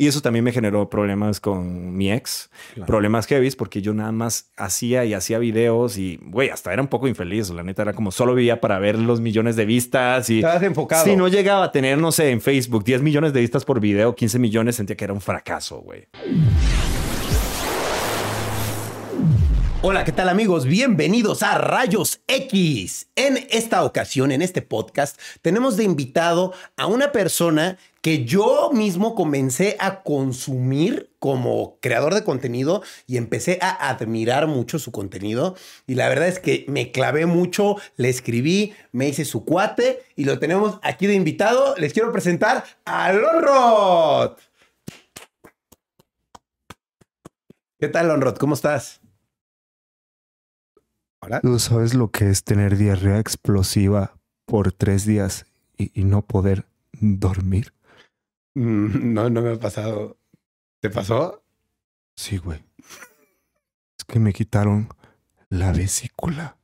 Y eso también me generó problemas con mi ex, problemas heavy, porque yo nada más hacía y hacía videos y, güey, hasta era un poco infeliz. La neta era como solo vivía para ver los millones de vistas y... Estabas enfocado. Si no llegaba a tener, no sé, en Facebook 10 millones de vistas por video, 15 millones, sentía que era un fracaso, güey. Hola, ¿qué tal amigos? Bienvenidos a Rayos X. En esta ocasión, en este podcast, tenemos de invitado a una persona que yo mismo comencé a consumir como creador de contenido y empecé a admirar mucho su contenido. Y la verdad es que me clavé mucho, le escribí, me hice su cuate y lo tenemos aquí de invitado. Les quiero presentar a Lonrod. ¿Qué tal, Lonrod? ¿Cómo estás? ¿Tú sabes lo que es tener diarrea explosiva por tres días y, y no poder dormir? Mm, No, no me ha pasado. ¿Te pasó? Sí, güey. Es que me quitaron la vesícula.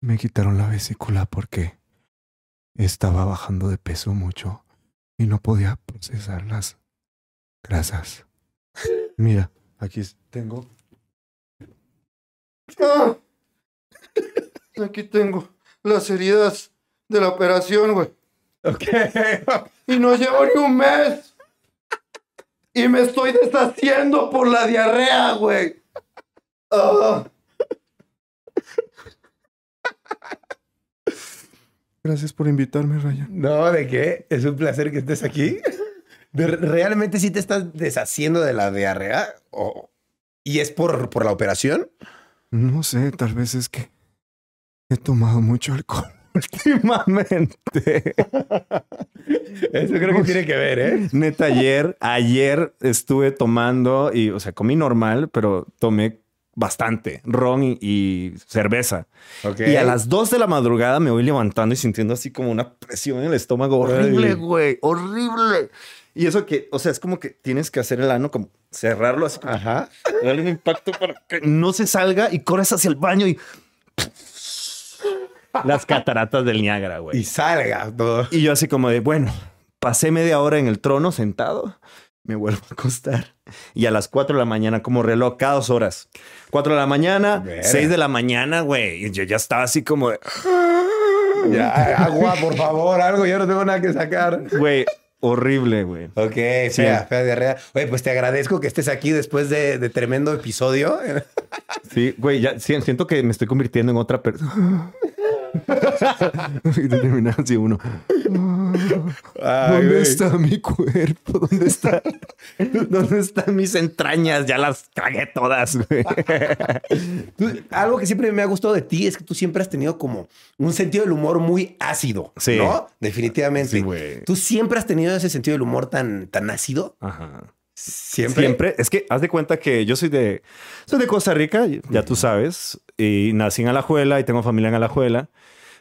Me quitaron la vesícula porque estaba bajando de peso mucho y no podía procesar las grasas. Mira, aquí tengo. ¡Ah! Aquí tengo las heridas de la operación, güey. Ok. Y no llevo ni un mes. Y me estoy deshaciendo por la diarrea, güey. Ah. Gracias por invitarme, Ryan. No, ¿de qué? Es un placer que estés aquí. De- ¿Realmente sí te estás deshaciendo de la diarrea? ¿O- ¿Y es por, por la operación? No sé, tal vez es que he tomado mucho alcohol últimamente. Eso creo que tiene que ver, ¿eh? Neta, ayer, ayer estuve tomando y, o sea, comí normal, pero tomé bastante ron y, y cerveza. Y a las 2 de la madrugada me voy levantando y sintiendo así como una presión en el estómago horrible, güey, horrible. Y eso que, o sea, es como que tienes que hacer el ano, como cerrarlo así, como Ajá. darle un impacto para que no se salga y corres hacia el baño y las cataratas del Niágara, güey. Y salga todo. Y yo así como de, bueno, pasé media hora en el trono sentado, me vuelvo a acostar. Y a las 4 de la mañana, como reloj, cada dos horas. 4 de la mañana, Verga. 6 de la mañana, güey. Y yo ya estaba así como de, Ya, agua, por favor, algo. Yo no tengo nada que sacar. güey, horrible, güey. Ok, fea, fea diarrea. Oye, pues te agradezco que estés aquí después de, de tremendo episodio. Sí, güey, ya sí, siento que me estoy convirtiendo en otra persona. Y terminar así uno. Ay, ¿Dónde güey. está mi cuerpo? ¿Dónde está? ¿Dónde están mis entrañas? Ya las cagué todas, güey. Tú- algo que siempre me ha gustado de ti es que tú siempre has tenido como un sentido del humor muy ácido. Sí. ¿No? Definitivamente. Sí, güey. ¿Tú siempre has tenido ese sentido del humor tan, tan ácido? Ajá. Siempre. Siempre. Es que haz de cuenta que yo soy de, soy de Costa Rica, ya tú sabes, y nací en Alajuela y tengo familia en Alajuela.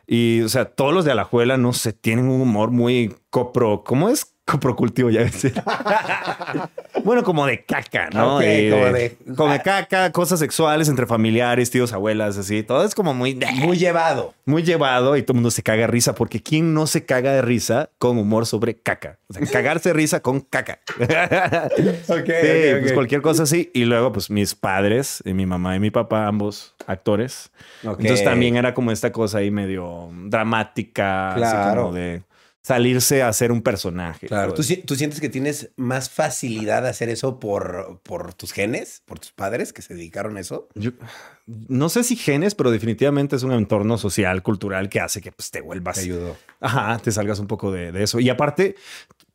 Y, o sea, todos los de Alajuela, no sé, tienen un humor muy copro. ¿Cómo es? Coprocultivo, ya decir. bueno, como de caca, ¿no? Y como de- como de caca, cosas sexuales entre familiares, tíos, abuelas, así. Todo es como muy... Muy llevado. muy llevado y todo el mundo se caga de risa porque ¿quién no se caga de risa con humor sobre caca? O sea, cagarse de risa con caca. Ok, Sí, pues cualquier cosa así. Y luego, pues mis padres, y mi mamá y mi papá, ambos actores. Entonces también era como esta cosa ahí medio dramática, así Claro. como de salirse a hacer un personaje. Claro, Todo ¿Tú, eso. si- tú sientes que tienes más facilidad de hacer eso por, por tus genes, por tus padres que se dedicaron a eso. Yo- no sé si genes, pero definitivamente es un entorno social, cultural que hace que pues, te vuelvas. Te ayudó. Ajá, te salgas un poco de, de eso. Y aparte,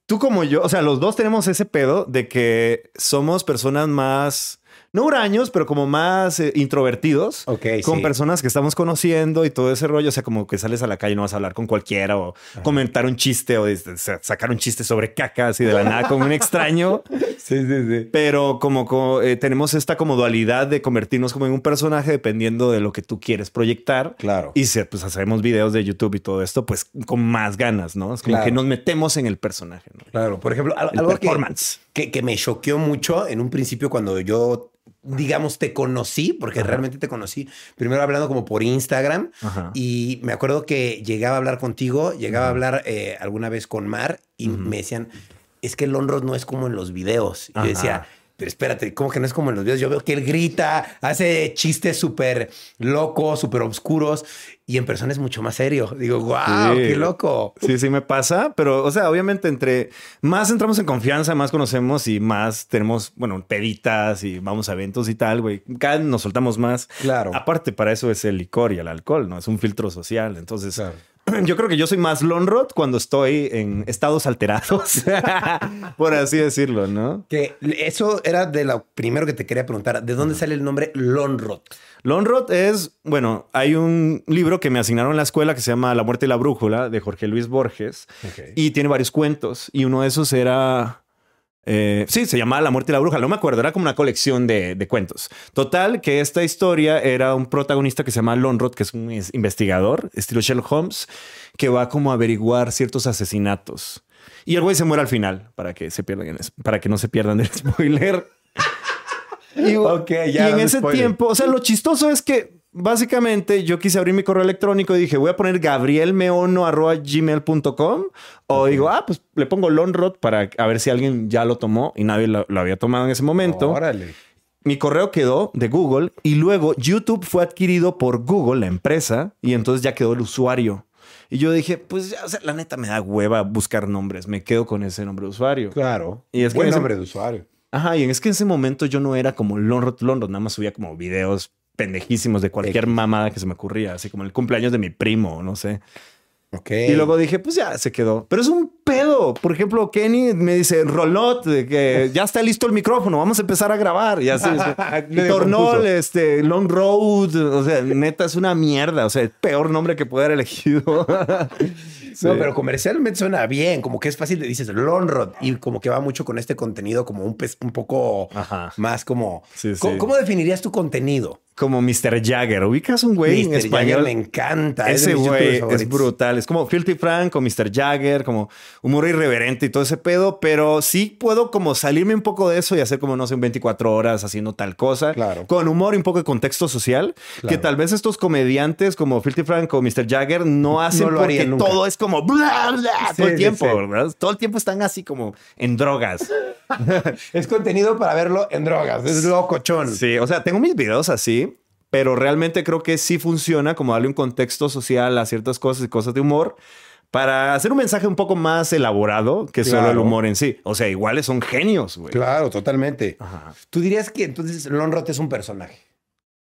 tú como yo, o sea, los dos tenemos ese pedo de que somos personas más, no huraños, pero como más eh, introvertidos. Con sí. personas que estamos conociendo y todo ese rollo. O sea, como que sales a la calle y no vas a hablar con cualquiera o comentar un chiste o de- sacar un chiste sobre caca así de la nada con un extraño. Sí, sí, sí. Pero como, co- eh, tenemos esta como dualidad de convertirnos como en un personaje dependiendo de lo que tú quieres proyectar. Claro. Y si pues hacemos videos de YouTube y todo esto, pues con más ganas, ¿no? Es como Claro. que nos metemos en el personaje, ¿no? Claro, por ejemplo, algo que, performance. que, que me choqueó mucho en un principio cuando yo, digamos, te conocí, porque Ajá. realmente te conocí, primero hablando como por Instagram, Ajá. y me acuerdo que llegaba a hablar contigo, llegaba a hablar eh, alguna vez con Mar, y me decían, es que el Lonrod no es como en los videos. Y yo decía, pero espérate, ¿cómo que no es como en los videos? Yo veo que él grita, hace chistes súper locos, súper oscuros y en persona es mucho más serio. Digo, wow, Sí. qué loco. Sí, sí me pasa, pero, o sea, obviamente entre más entramos en confianza, más conocemos y más tenemos, bueno, peditas y vamos a eventos y tal, güey. Cada vez nos soltamos más. Claro. Aparte, para eso es el licor y el alcohol, ¿no? Es un filtro social. Entonces, Claro. yo creo que yo soy más Lonrod cuando estoy en estados alterados, por así decirlo, ¿no? Que eso era de lo primero que te quería preguntar. ¿De dónde sale el nombre Lonrod? Lonrod es, bueno, hay un libro que me asignaron en la escuela que se llama La muerte y la brújula de Jorge Luis Borges y tiene varios cuentos y uno de esos era... eh, sí, se llamaba La muerte y la bruja, no me acuerdo, era como una colección de, de cuentos. Total, que esta historia era un protagonista que se llama Lonrod, que es un investigador, estilo Sherlock Holmes, que va como a averiguar ciertos asesinatos. Y el güey se muere al final, para que, se pierdan, para que no se pierdan el spoiler. Y, Ok, ya, y en ese spoiler. tiempo, o sea, lo chistoso es que básicamente yo quise abrir mi correo electrónico y dije, voy a poner gabrielmeono.gmail.com o digo, ah, pues le pongo Lonrod para a ver si alguien ya lo tomó y nadie lo, lo había tomado en ese momento. Órale. Mi correo quedó de Google y luego YouTube fue adquirido por Google, la empresa, y entonces ya quedó el usuario. Y yo dije, pues ya, o sea, la neta me da hueva buscar nombres, me quedo con ese nombre de usuario. Claro. Y es que Buen ese- nombre de usuario. Ajá, y es que en ese momento yo no era como Lonrod Lonrod, nada más subía como videos pendejísimos de cualquier X. mamada que se me ocurría, así como el cumpleaños de mi primo, no sé. Ok. Y luego dije, pues ya se quedó. Pero es un pedo. Por ejemplo, Kenny me dice, Rolot, de que ya está listo el micrófono, vamos a empar a grabar. Y así. es. Le y Tornol, este, Long Road. O sea, neta, es una mierda. O sea, el peor nombre que puede haber elegido. Sí. No, pero comercialmente suena bien, como que es fácil, le dices Lonrod y como que va mucho con este contenido como un, pez- un poco Ajá. más como... Sí, sí. ¿Cómo, cómo definirías tu contenido? Como Mr. Jagger. ¿Ubicas un güey en Mr. Jagger español? me encanta. Ese güey es brutal. Es como Filthy Frank o Mr. Jagger, como humor irreverente y todo ese pedo, pero sí puedo como salirme un poco de eso y hacer como, no sé, un 24 horas haciendo tal cosa. Claro. Con humor y un poco de contexto social, Claro. que tal vez estos comediantes como Filthy Frank o Mr. Jagger no hacen No lo porque nunca. todo es como bla, bla, Sí, todo el sí, tiempo, sí. ¿verdad? Todo el tiempo están así como en drogas. Es contenido para verlo en drogas. Es locochón. Sí, o sea, tengo mis videos así, pero realmente creo que sí funciona como darle un contexto social a ciertas cosas y cosas de humor para hacer un mensaje un poco más elaborado que solo el humor en sí. O sea, iguales son genios, güey. Claro, totalmente. Ajá. Tú dirías que entonces Lonrod es un personaje.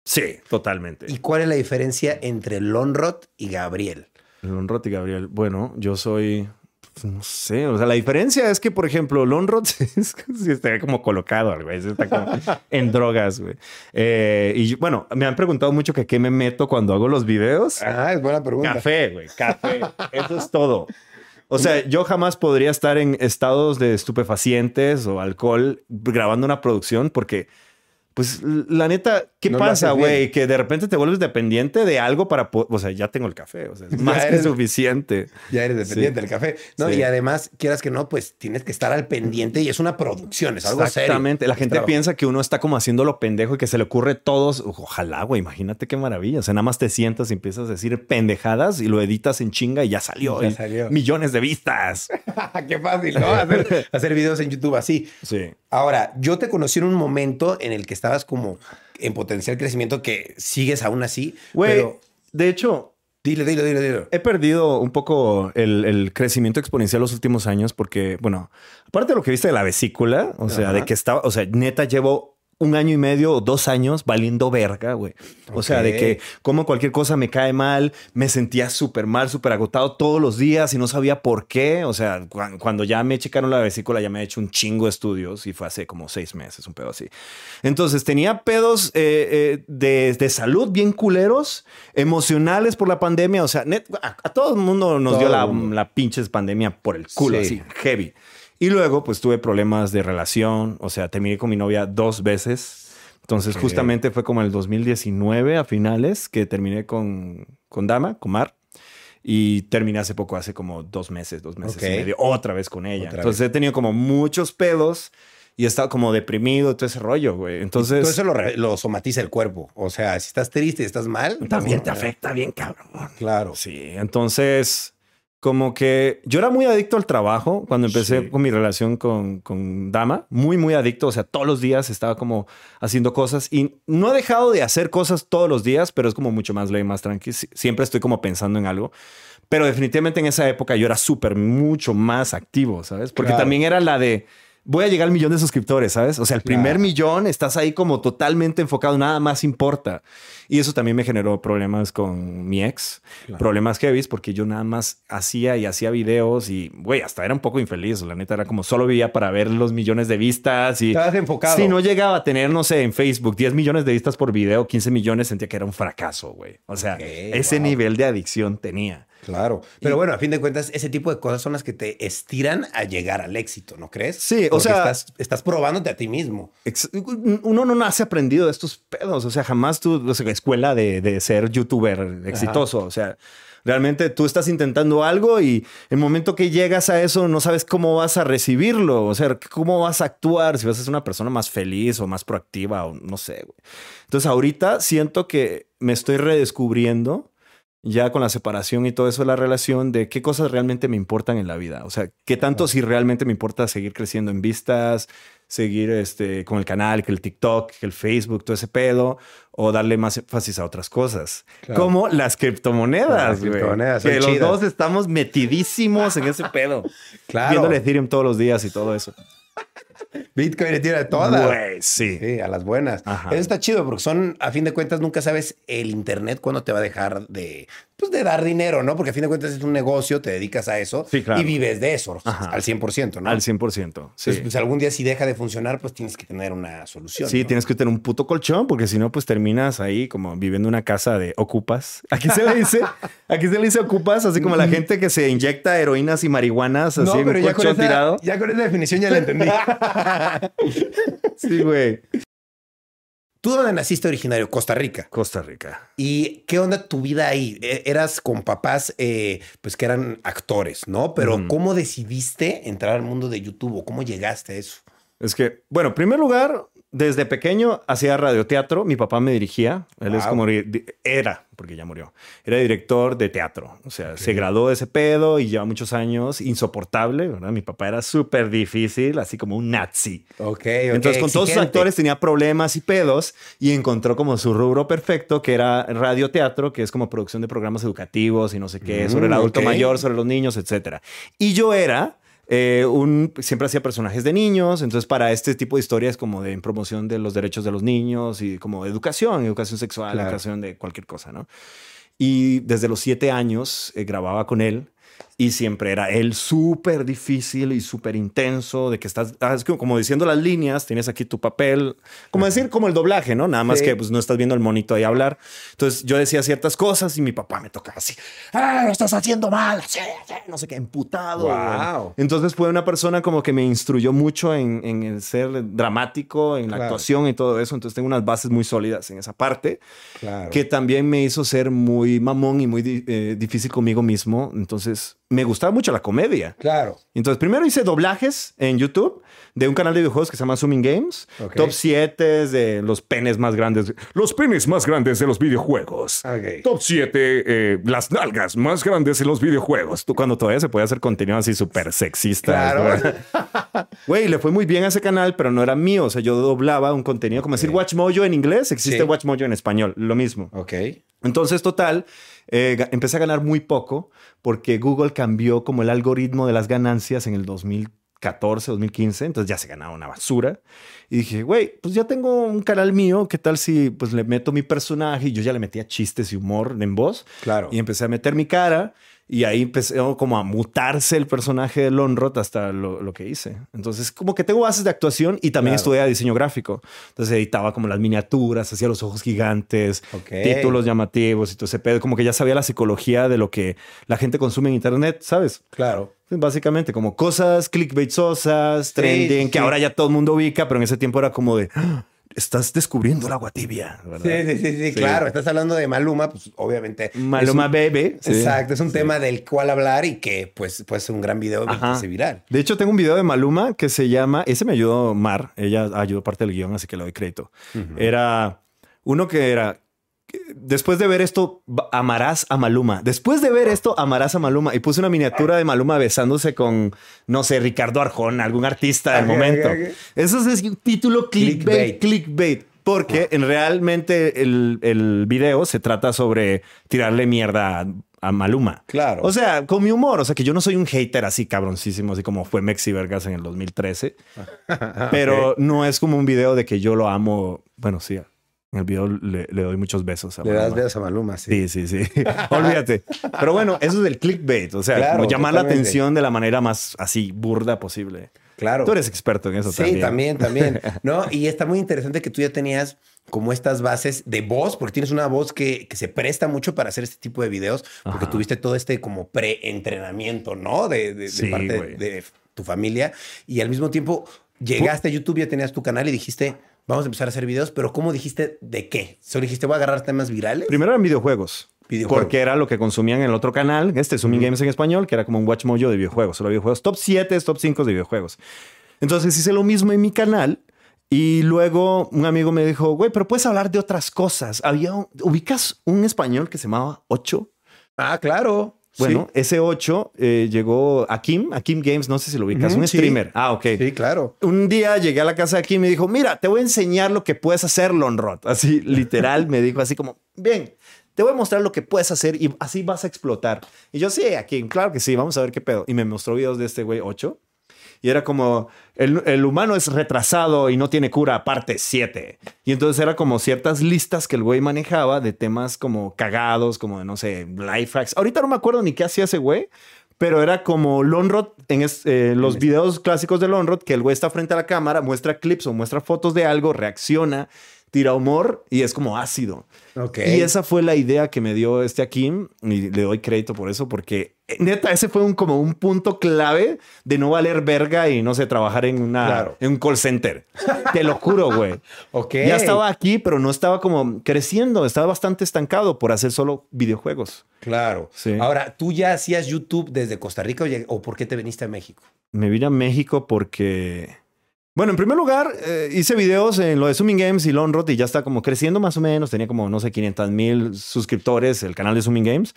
Sí, totalmente. ¿Y cuál es la diferencia entre Lonrod y Gabriel? Lonrod y Gabriel. Bueno, yo soy. Pues, No sé, o sea, la diferencia es que, por ejemplo, Lonrod es está como colocado, güey. Está como en drogas, güey. Eh, y bueno, me han preguntado mucho que qué me meto cuando hago los videos. Ah, es buena pregunta. Café, güey, café. Eso es todo. O sea, yo jamás podría estar en estados de estupefacientes o alcohol grabando una producción porque, pues, la neta, ¿qué No pasa, güey? Que de repente te vuelves dependiente de algo para... O sea, ya tengo el café, o sea, es más que suficiente. Ya eres dependiente Sí. del café. No, Sí. y además, quieras que no, pues tienes que estar al pendiente y es una producción, es algo serio. Exactamente. La gente piensa que uno está como haciendo lo pendejo y que se le ocurre todos. Ojalá, güey. Imagínate qué maravilla. O sea, nada más te sientas y empiezas a decir pendejadas y lo editas en chinga y ya salió. Ya salió. Millones de vistas. Qué fácil, ¿no? Hacer, hacer videos en YouTube así. Sí. Ahora, yo te conocí en un momento en el que estabas como en potencial crecimiento que sigues aún así. Güey, Pero de hecho, dile, dile, dile, dile. he perdido un poco el, el crecimiento exponencial los últimos años porque, bueno, aparte de lo que viste de la vesícula, o sea, de que estaba, o sea, neta llevo un año y medio o dos años valiendo verga, güey. O sea, de que como cualquier cosa me cae mal, me sentía súper mal, súper agotado todos los días y no sabía por qué. O sea, cu- cuando ya me checaron la vesícula, ya me he hecho un chingo de estudios y fue hace como seis meses, un pedo así. Entonces tenía pedos eh, eh, de, de salud bien culeros, emocionales por la pandemia. O sea, net- a, a todo el mundo nos Todo dio la, mundo. la pinches pandemia por el culo, Sí. así, heavy. Y luego, pues tuve problemas de relación. O sea, terminé con mi novia dos veces. Entonces, Ok. justamente fue como el 2019 a finales que terminé con, con Dama, con Mar. Y terminé hace poco, hace como dos meses, dos meses Ok. y medio, otra vez con ella. Otra Entonces he tenido como muchos pedos y he estado como deprimido, todo ese rollo, güey. Entonces Todo eso lo, lo somatiza el cuerpo. O sea, si estás triste y estás mal, también te afecta bien, cabrón. Claro. Sí, entonces como que yo era muy adicto al trabajo cuando empecé Sí. con mi relación con, con Dama, muy, muy adicto, o sea, todos los días estaba como haciendo cosas y no he dejado de hacer cosas todos los días, pero es como mucho más leve, más tranqui. Sie- Siempre estoy como pensando en algo, pero definitivamente en esa época yo era súper, mucho más activo, ¿sabes? Porque Claro. también era la de... Voy a llegar al millón de suscriptores, ¿sabes? O sea, el primer Claro. millón, estás ahí como totalmente enfocado, nada más importa. Y eso también me generó problemas con mi ex, Claro. problemas heavy, porque yo nada más hacía y hacía videos y, güey, hasta era un poco infeliz. La neta era como solo vivía para ver los millones de vistas y. Estabas enfocado. Si no llegaba a tener, no sé, en Facebook 10 millones de vistas por video, 15 millones, sentía que era un fracaso, güey. O sea, ese wow. nivel de adicción tenía. Claro. Pero bueno, a fin de cuentas, ese tipo de cosas son las que te estiran a llegar al éxito, ¿no crees? Sí, o Porque sea- Estás, estás probándote a ti mismo. Uno no nace aprendido de estos pedos. O sea, jamás tú, o sea, escuela de, de ser youtuber exitoso. O sea, realmente tú estás intentando algo y el momento que llegas a eso no sabes cómo vas a recibirlo. O sea, cómo vas a actuar, si vas a ser una persona más feliz o más proactiva o no sé. güey. Entonces, ahorita siento que me estoy redescubriendo ya con la separación y todo eso de la relación, de qué cosas realmente me importan en la vida. O sea, qué tanto si realmente me importa seguir creciendo en vistas, seguir este, con el canal, que el TikTok, que el Facebook, todo ese pedo, o darle más énfasis a otras cosas, Claro. como las criptomonedas. Güey. que los dos estamos metidísimos en ese pedo. Claro. Viendo el Ethereum todos los días y todo eso. Bitcoin le tira todas. Güey, sí. Sí, a las buenas. Ajá. Eso está chido porque son, a fin de cuentas, nunca sabes el Internet cuándo te va a dejar de, pues, de dar dinero, ¿no? Porque a fin de cuentas es un negocio, te dedicas a eso Sí, claro. y vives de eso Ajá. al 100%, ¿no? Al 100%. Sí. Entonces, pues algún día si deja de funcionar, pues tienes que tener una solución. Sí, ¿no? tienes que tener un puto colchón porque si no, pues terminas ahí como viviendo en una casa de ocupas. Aquí se le dice, aquí se le dice ocupas, así como la gente que se inyecta heroínas y marihuanas así en un ya con, colchón esa, tirado. ya con esa definición ya la entendí. Sí, güey. ¿Tú dónde naciste originario? Costa Rica. Costa Rica. ¿Y qué onda tu vida ahí? E- Eras con papás, eh, pues que eran actores, ¿no? Pero. ¿cómo decidiste entrar al mundo de YouTube cómo llegaste a eso? Es que, bueno, en primer lugar, desde pequeño hacía radioteatro. Mi papá me dirigía. Él es como, era, porque ya murió, era director de teatro. O sea, se graduó de ese pedo y lleva muchos años insoportable, ¿verdad? Mi papá era súper difícil, así como un nazi. Ok, Entonces, con todos sus actores tenía problemas y pedos y encontró como su rubro perfecto, que era radioteatro, que es como producción de programas educativos y no sé qué, Mm, sobre el adulto ok. mayor, sobre los niños, etcétera. Y yo era eh, un, siempre hacía personajes de niños, entonces para este tipo de historias como de en promoción de los derechos de los niños y como educación, educación sexual, Claro. educación de cualquier cosa, ¿no? Y desde los siete años eh, grababa con él y siempre era él súper difícil y súper intenso, de que estás, ah, es como- diciendo las líneas, tienes aquí tu papel, como decir, como el doblaje, ¿no? Nada más Sí. que pues no estás viendo el monito ahí hablar. Entonces yo decía ciertas cosas y mi papá me tocaba así, ah, lo estás haciendo mal, así, así", no sé qué, emputado. Wow. Entonces fue una persona como que me instruyó mucho en, en el ser dramático, en la Claro. actuación y todo eso. Entonces tengo unas bases muy sólidas en esa parte Claro. que también me hizo ser muy mamón y muy eh, difícil conmigo mismo. Entonces, me gustaba mucho la comedia. Claro. Entonces, primero hice doblajes en YouTube de un canal de videojuegos que se llama Zooming Games. Ok. Top 7 de los penes más grandes. Los penes más grandes de los videojuegos. Ok. Top 7, las nalgas más grandes en los videojuegos. Tú cuando todavía se podía hacer contenido así súper sexista. Claro. Güey, le fue muy bien a ese canal, pero no era mío. O sea, yo doblaba un contenido, como decir WatchMojo en inglés, existe Sí. WatchMojo en español, lo mismo. Ok. Entonces, total, eh, empecé a ganar muy poco porque Google cambió como el algoritmo de las ganancias en el 2014, 2015, entonces ya se ganaba una basura. Y dije, güey, pues ya tengo un canal mío, ¿qué tal si pues le meto mi personaje? Y yo ya le metía chistes y humor en voz. Claro. Y empecé a meter mi cara y ahí empecé como a mutarse el personaje de Lonrot hasta lo, lo que hice. Entonces, como que tengo bases de actuación y también Claro. estudié diseño gráfico. Entonces editaba como las miniaturas, hacía los ojos gigantes, títulos llamativos y todo ese pedo. Como que ya sabía la psicología de lo que la gente consume en internet, ¿sabes? Claro. Básicamente como cosas clickbaitosas, trending, sí, que ahora ya todo el mundo ubica, pero en ese tiempo era como de, "Ah, estás descubriendo el agua tibia, ¿verdad? Sí, sí, sí, sí, claro. Estás hablando de Maluma, pues obviamente. Maluma un- sí. Exacto, es un tema del cual hablar y que pues puede ser un gran video Ajá. viral. De hecho, tengo un video de Maluma que se llama, ese me ayudó Mar, ella ayudó parte del guion, así que le doy crédito. Era uno que era, después de ver esto, amarás a Maluma. Después de ver esto, amarás a Maluma. Y puse una miniatura de Maluma besándose con, no sé, Ricardo Arjona, algún artista del momento. Eso es un título clickbait, Clickbait. clickbait. Porque en realmente el, el video se trata sobre tirarle mierda a, a Maluma. Claro. O sea, con mi humor. O sea, que yo no soy un hater así cabroncísimo, así como fue Mexi Vergas en el 2013. Pero no es como un video de que yo lo amo. Bueno, sí. En el video le, le doy muchos besos a Le das Maluma. besos a Maluma, sí. Sí, sí, sí. Olvídate. Pero bueno, eso es el clickbait. O sea, Claro, como llamar la atención de la manera más así burda posible. Claro. Tú eres experto en eso Sí, también. también, también. ¿No? Y está muy interesante que tú ya tenías como estas bases de voz, porque tienes una voz que, que se presta mucho para hacer este tipo de videos, porque Ajá. tuviste todo este como pre-entrenamiento, ¿no? De, de- de Sí, parte de tu familia. Y al mismo tiempo llegaste a YouTube, ya tenías tu canal y dijiste, vamos a empezar a hacer videos, pero ¿cómo dijiste de qué? ¿Solo dijiste, voy a agarrar temas virales? Primero eran videojuegos. Videojuegos. Porque era lo que consumían en el otro canal, este Zooming Games en español, que era como un Watch Mojo de videojuegos. Solo videojuegos. Top 7, top 5 de videojuegos. Entonces hice lo mismo en mi canal. Y luego un amigo me dijo, güey, pero puedes hablar de otras cosas. Había un- ubicas un español que se llamaba 8. Ah, claro. Bueno, ese 8 eh, llegó a Kim, a Kim Games, no sé si lo ubicas, un sí. streamer. Ah, ok. sí. Sí, claro. Un día llegué a la casa de Kim y me dijo, mira, te voy a enseñar lo que puedes hacer, Lonrod. Así, literal, me dijo así como, bien, te voy a mostrar lo que puedes hacer y así vas a explotar. Y yo, sí, a Kim, claro que sí, vamos a ver qué pedo. Y me mostró videos de este güey 8. Y era como, el, el humano es retrasado y no tiene cura, parte 7. Y entonces era como ciertas listas que el güey manejaba de temas como cagados, como de, no sé, life hacks. Ahorita no me acuerdo ni qué hacía ese güey, pero era como Lonrod en es- eh, los videos clásicos de Lonrod, que el güey está frente a la cámara, muestra clips o muestra fotos de algo, reacciona, tira humor y es como ácido. Ok. Y esa fue la idea que me dio este Akim y le doy crédito por eso porque neta ese fue un como un punto clave de no valer verga y no sé trabajar en una Claro. en un call center. Te lo juro, güey. Ok. Ya estaba aquí, pero no estaba como creciendo, estaba bastante estancado por hacer solo videojuegos. Claro. Sí. Ahora, ¿tú ya hacías YouTube desde Costa Rica o, por qué te viniste a México? Me vine a México porque bueno, en primer lugar, eh, hice videos en lo de Zooming Games y Lonrod y ya está como creciendo más o menos. Tenía como, no sé, 500 mil suscriptores el canal de Zooming Games.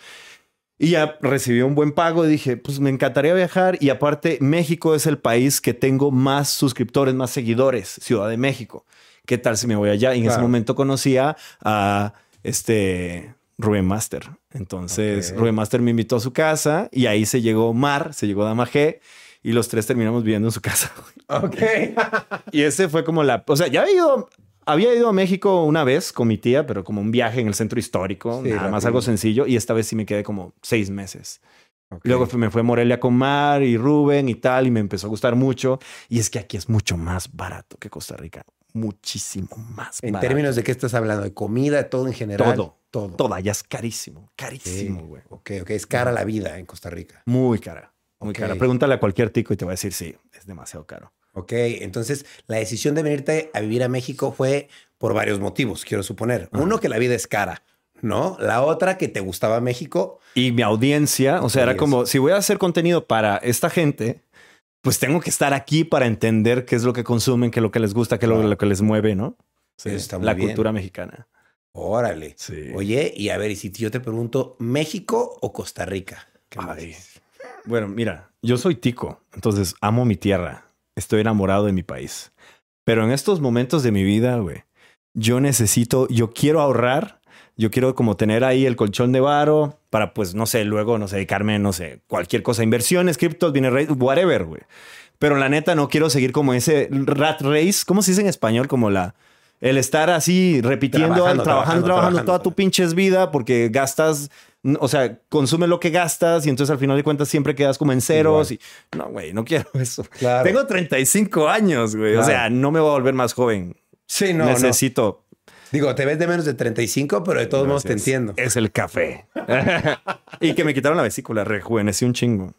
Y ya recibí un buen pago y dije, pues me encantaría viajar. Y aparte, México es el país que tengo más suscriptores, más seguidores, Ciudad de México. ¿Qué tal si me voy allá? Y en ese momento conocía a este Rubén Master. Entonces. Rubén Master me invitó a su casa y ahí se llegó Mar, se llegó Dama G y los tres terminamos viviendo en su casa. Ok. Y ese fue como la, o sea, ya había ido, había ido a México una vez con mi tía, pero como un viaje en el centro histórico, Sí, nada más algo sencillo. Y esta vez sí me quedé como seis meses. Luego fue- me fue a Morelia con Mar y Rubén y tal, y me empezó a gustar mucho. Y es que aquí es mucho más barato que Costa Rica. Muchísimo más En barato. términos de qué estás hablando, de comida, todo en general. Todo. Todo. Todo allá es carísimo, Sí. carísimo, güey. Ok, ok. Es cara la vida en Costa Rica. Muy cara, muy cara. Pregúntale a cualquier tico y te va a decir, sí, es demasiado caro. Ok, entonces la decisión de venirte a vivir a México fue por varios motivos, quiero suponer. Uno, que la vida es cara, ¿no? La otra, que te gustaba México. Y mi audiencia, o sea, era como, si voy a hacer contenido para esta gente, pues tengo que estar aquí para entender qué es lo que consumen, qué es lo que les gusta, qué es lo, que les mueve, ¿no? Eso está muy la bien. cultura mexicana. Órale. Sí. Oye, y a ver, y si yo te pregunto, ¿México o Costa Rica? ¿Qué Ay. Bueno, mira, yo soy tico, entonces amo mi tierra, estoy enamorado de mi país. Pero en estos momentos de mi vida, güey, yo necesito, yo quiero ahorrar, yo quiero como tener ahí el colchón de varo para, pues, no sé, luego, no sé, dedicarme, no sé, cualquier cosa, inversiones, criptos, bienes raíces, whatever, güey. Pero la neta no quiero seguir como ese rat race, ¿cómo se dice en español? Como la... El estar así repitiendo, Trabajando, trabajando, trabajando, trabajando, trabajando. toda tu pinches vida porque gastas, o sea, consume lo que gastas y entonces al final de cuentas siempre quedas como en ceros. Y, no, güey, no quiero eso. Claro. Tengo 35 años, güey. O sea, no me voy a volver más joven. Sí, no, no. Necesito. Digo, te ves de menos de 35, pero de todos modos te entiendo. Es el café. y que me quitaron la vesícula, rejuvenecí un chingo.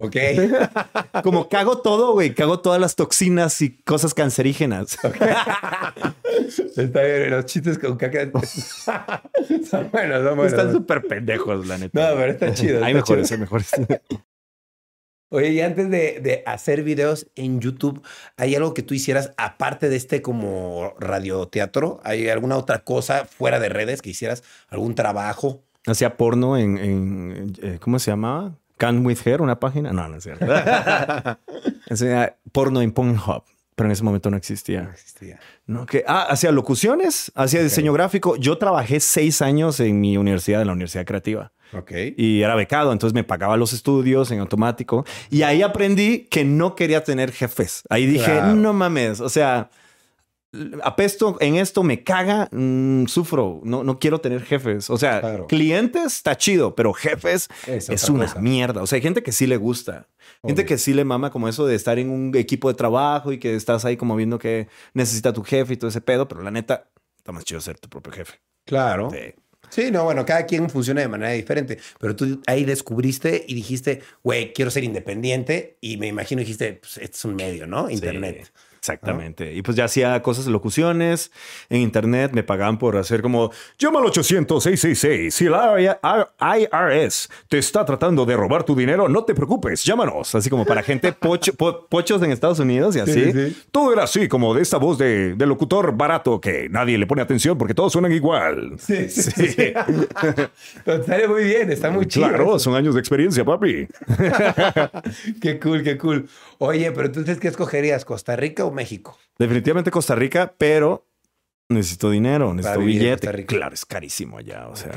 Ok. Como cago todo, güey. Cago todas las toxinas y cosas cancerígenas. Está bien, los chistes con caca. son buenos, son buenos. Están súper pendejos, la neta. No, pero está chido. Hay mejores, chido. hay mejores. Oye, y antes de, de hacer videos en YouTube, ¿hay algo que tú hicieras aparte de este como radioteatro? ¿Hay alguna otra cosa fuera de redes que hicieras? ¿Algún trabajo? Hacía porno en, en- eh, ¿cómo se llamaba? Can With Her, una página. No, no es cierto. Hacía porno en Pornhub, pero en ese momento no existía. existía. No, que, ah, hacía locuciones, hacía diseño gráfico. Yo trabajé seis años en mi universidad, en la Universidad Creativa. Ok. Y era becado, entonces me pagaba los estudios en automático. Y ahí aprendí que no quería tener jefes. Ahí dije, Claro. no mames, o sea, apesto en esto, me caga, mm, sufro, no, no quiero tener jefes. O sea, Claro. clientes está chido, pero jefes Es una cosa. mierda. O sea, hay gente que sí le gusta. Gente que sí le mama como eso de estar en un equipo de trabajo y que estás ahí como viendo que necesita tu jefe y todo ese pedo, pero la neta, está más chido ser tu propio jefe. Claro. Sí. Sí, no, bueno, cada quien funciona de manera diferente, pero tú ahí descubriste y dijiste, güey, quiero ser independiente y me imagino dijiste, pues este es un medio, ¿no? Internet. Sí, exactamente. Y pues ya hacía cosas de locuciones en internet, me pagaban por hacer como llama al 800-666. Si la IRS te está tratando de robar tu dinero, no te preocupes, llámanos. Así como para gente pocho- po- pochos en Estados Unidos y así. Sí, sí, sí. Todo era así, como de esta voz de, de locutor barato que nadie le pone atención porque todos suenan igual. Sí, sí, sí. Sale muy bien, está muy chido. Claro, son años de experiencia, papi. Qué cool, qué cool. Oye, pero entonces, ¿qué escogerías? ¿Costa Rica o México? Definitivamente Costa Rica, pero necesito dinero, necesito billete. Claro, es carísimo allá, o sea.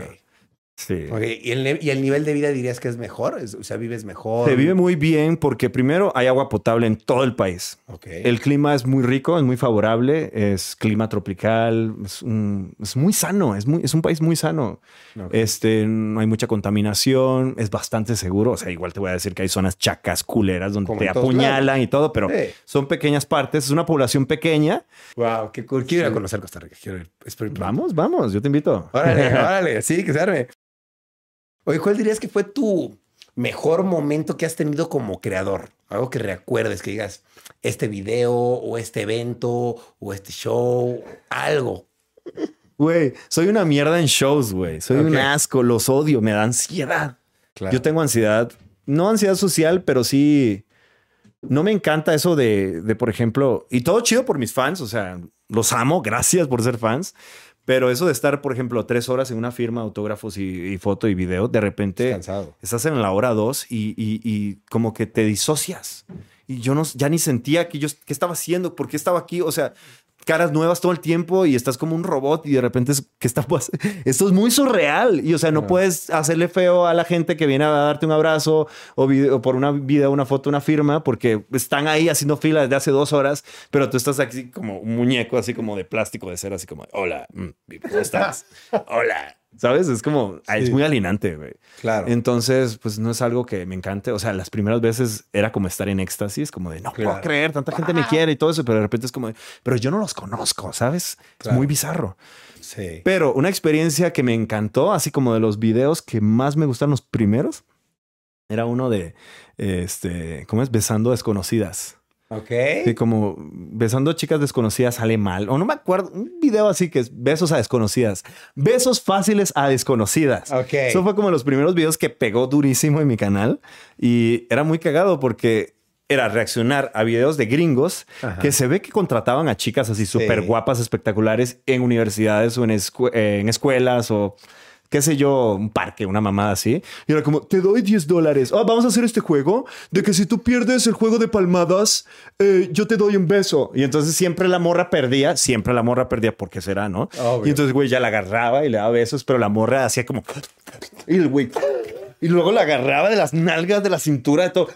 Sí. Ok, ¿Y, el, y el nivel de vida dirías que es mejor? O sea, vives mejor. Se vive muy bien porque primero hay agua potable en todo el país. Ok. El clima es muy rico, es muy favorable, es clima tropical, es, un- es muy sano, es, muy, es un país muy sano. Este, no hay mucha contaminación, es bastante seguro. O sea, igual te voy a decir que hay zonas chacas, culeras, donde Como te apuñalan y todo, pero Sí. son pequeñas partes, es una población pequeña. Wow, qué cool. Quiero ir a conocer Costa Rica. Quiero ir. Vamos, vamos, yo te invito. Órale, órale. Sí, que se arme. Oye, ¿cuál dirías que fue tu mejor momento que has tenido como creador? Algo que recuerdes, que digas, este video o este evento o este show, algo. Güey, soy una mierda en shows, güey. Soy un asco, los odio, me da ansiedad. Claro. Yo tengo ansiedad, no ansiedad social, pero sí. No me encanta eso de, de, por ejemplo, y todo chido por mis fans, o sea, los amo, gracias por ser fans. Pero eso de estar, por ejemplo, tres horas en una firma, autógrafos y, y foto y video, de repente estás en la hora dos y, y- y como que te disocias. Y yo no, ya ni sentía que yo, qué estaba haciendo, por qué estaba aquí. O sea, caras nuevas todo el tiempo y estás como un robot y de repente es, ¿qué está pas- Esto es muy surreal. Y o sea, no puedes hacerle feo a la gente que viene a darte un abrazo o, video- o por una video, una foto, una firma, porque están ahí haciendo fila desde hace dos horas, pero tú estás aquí como un muñeco, así como de plástico de cera, así como, hola, mm, ¿cómo estás? hola. ¿Sabes? Es como, ah, es muy alienante, güey. Claro. Entonces, pues no es algo que me encante. O sea, las primeras veces era como estar en éxtasis, como de no puedo creer, tanta gente me quiere y todo eso, pero de repente es como, de, pero yo no los conozco, ¿sabes? Claro. Es muy bizarro. sí. Pero una experiencia que me encantó, así como de los videos que más me gustan los primeros, era uno de, este, ¿cómo es? Besando desconocidas. Ok. Sí, como besando chicas desconocidas sale mal. O no me acuerdo, un video así que es besos a desconocidas. Besos fáciles a desconocidas. Ok. Eso fue como los primeros videos que pegó durísimo en mi canal. Y era muy cagado porque era reaccionar a videos de gringos Ajá. que se ve que contrataban a chicas así súper guapas, espectaculares en universidades o en, escue- eh, en escuelas o qué sé yo, un parque, una mamada así. Y era como, te doy 10 dólares. Ah, vamos a hacer este juego de que si tú pierdes el juego de palmadas, eh, yo te doy un beso. Y entonces siempre la morra perdía, siempre la morra perdía, porque será, no? Obvio. Y entonces, güey, ya la agarraba y le daba besos, pero la morra hacía como... Y el güey... Y luego la agarraba de las nalgas, de la cintura, de todo.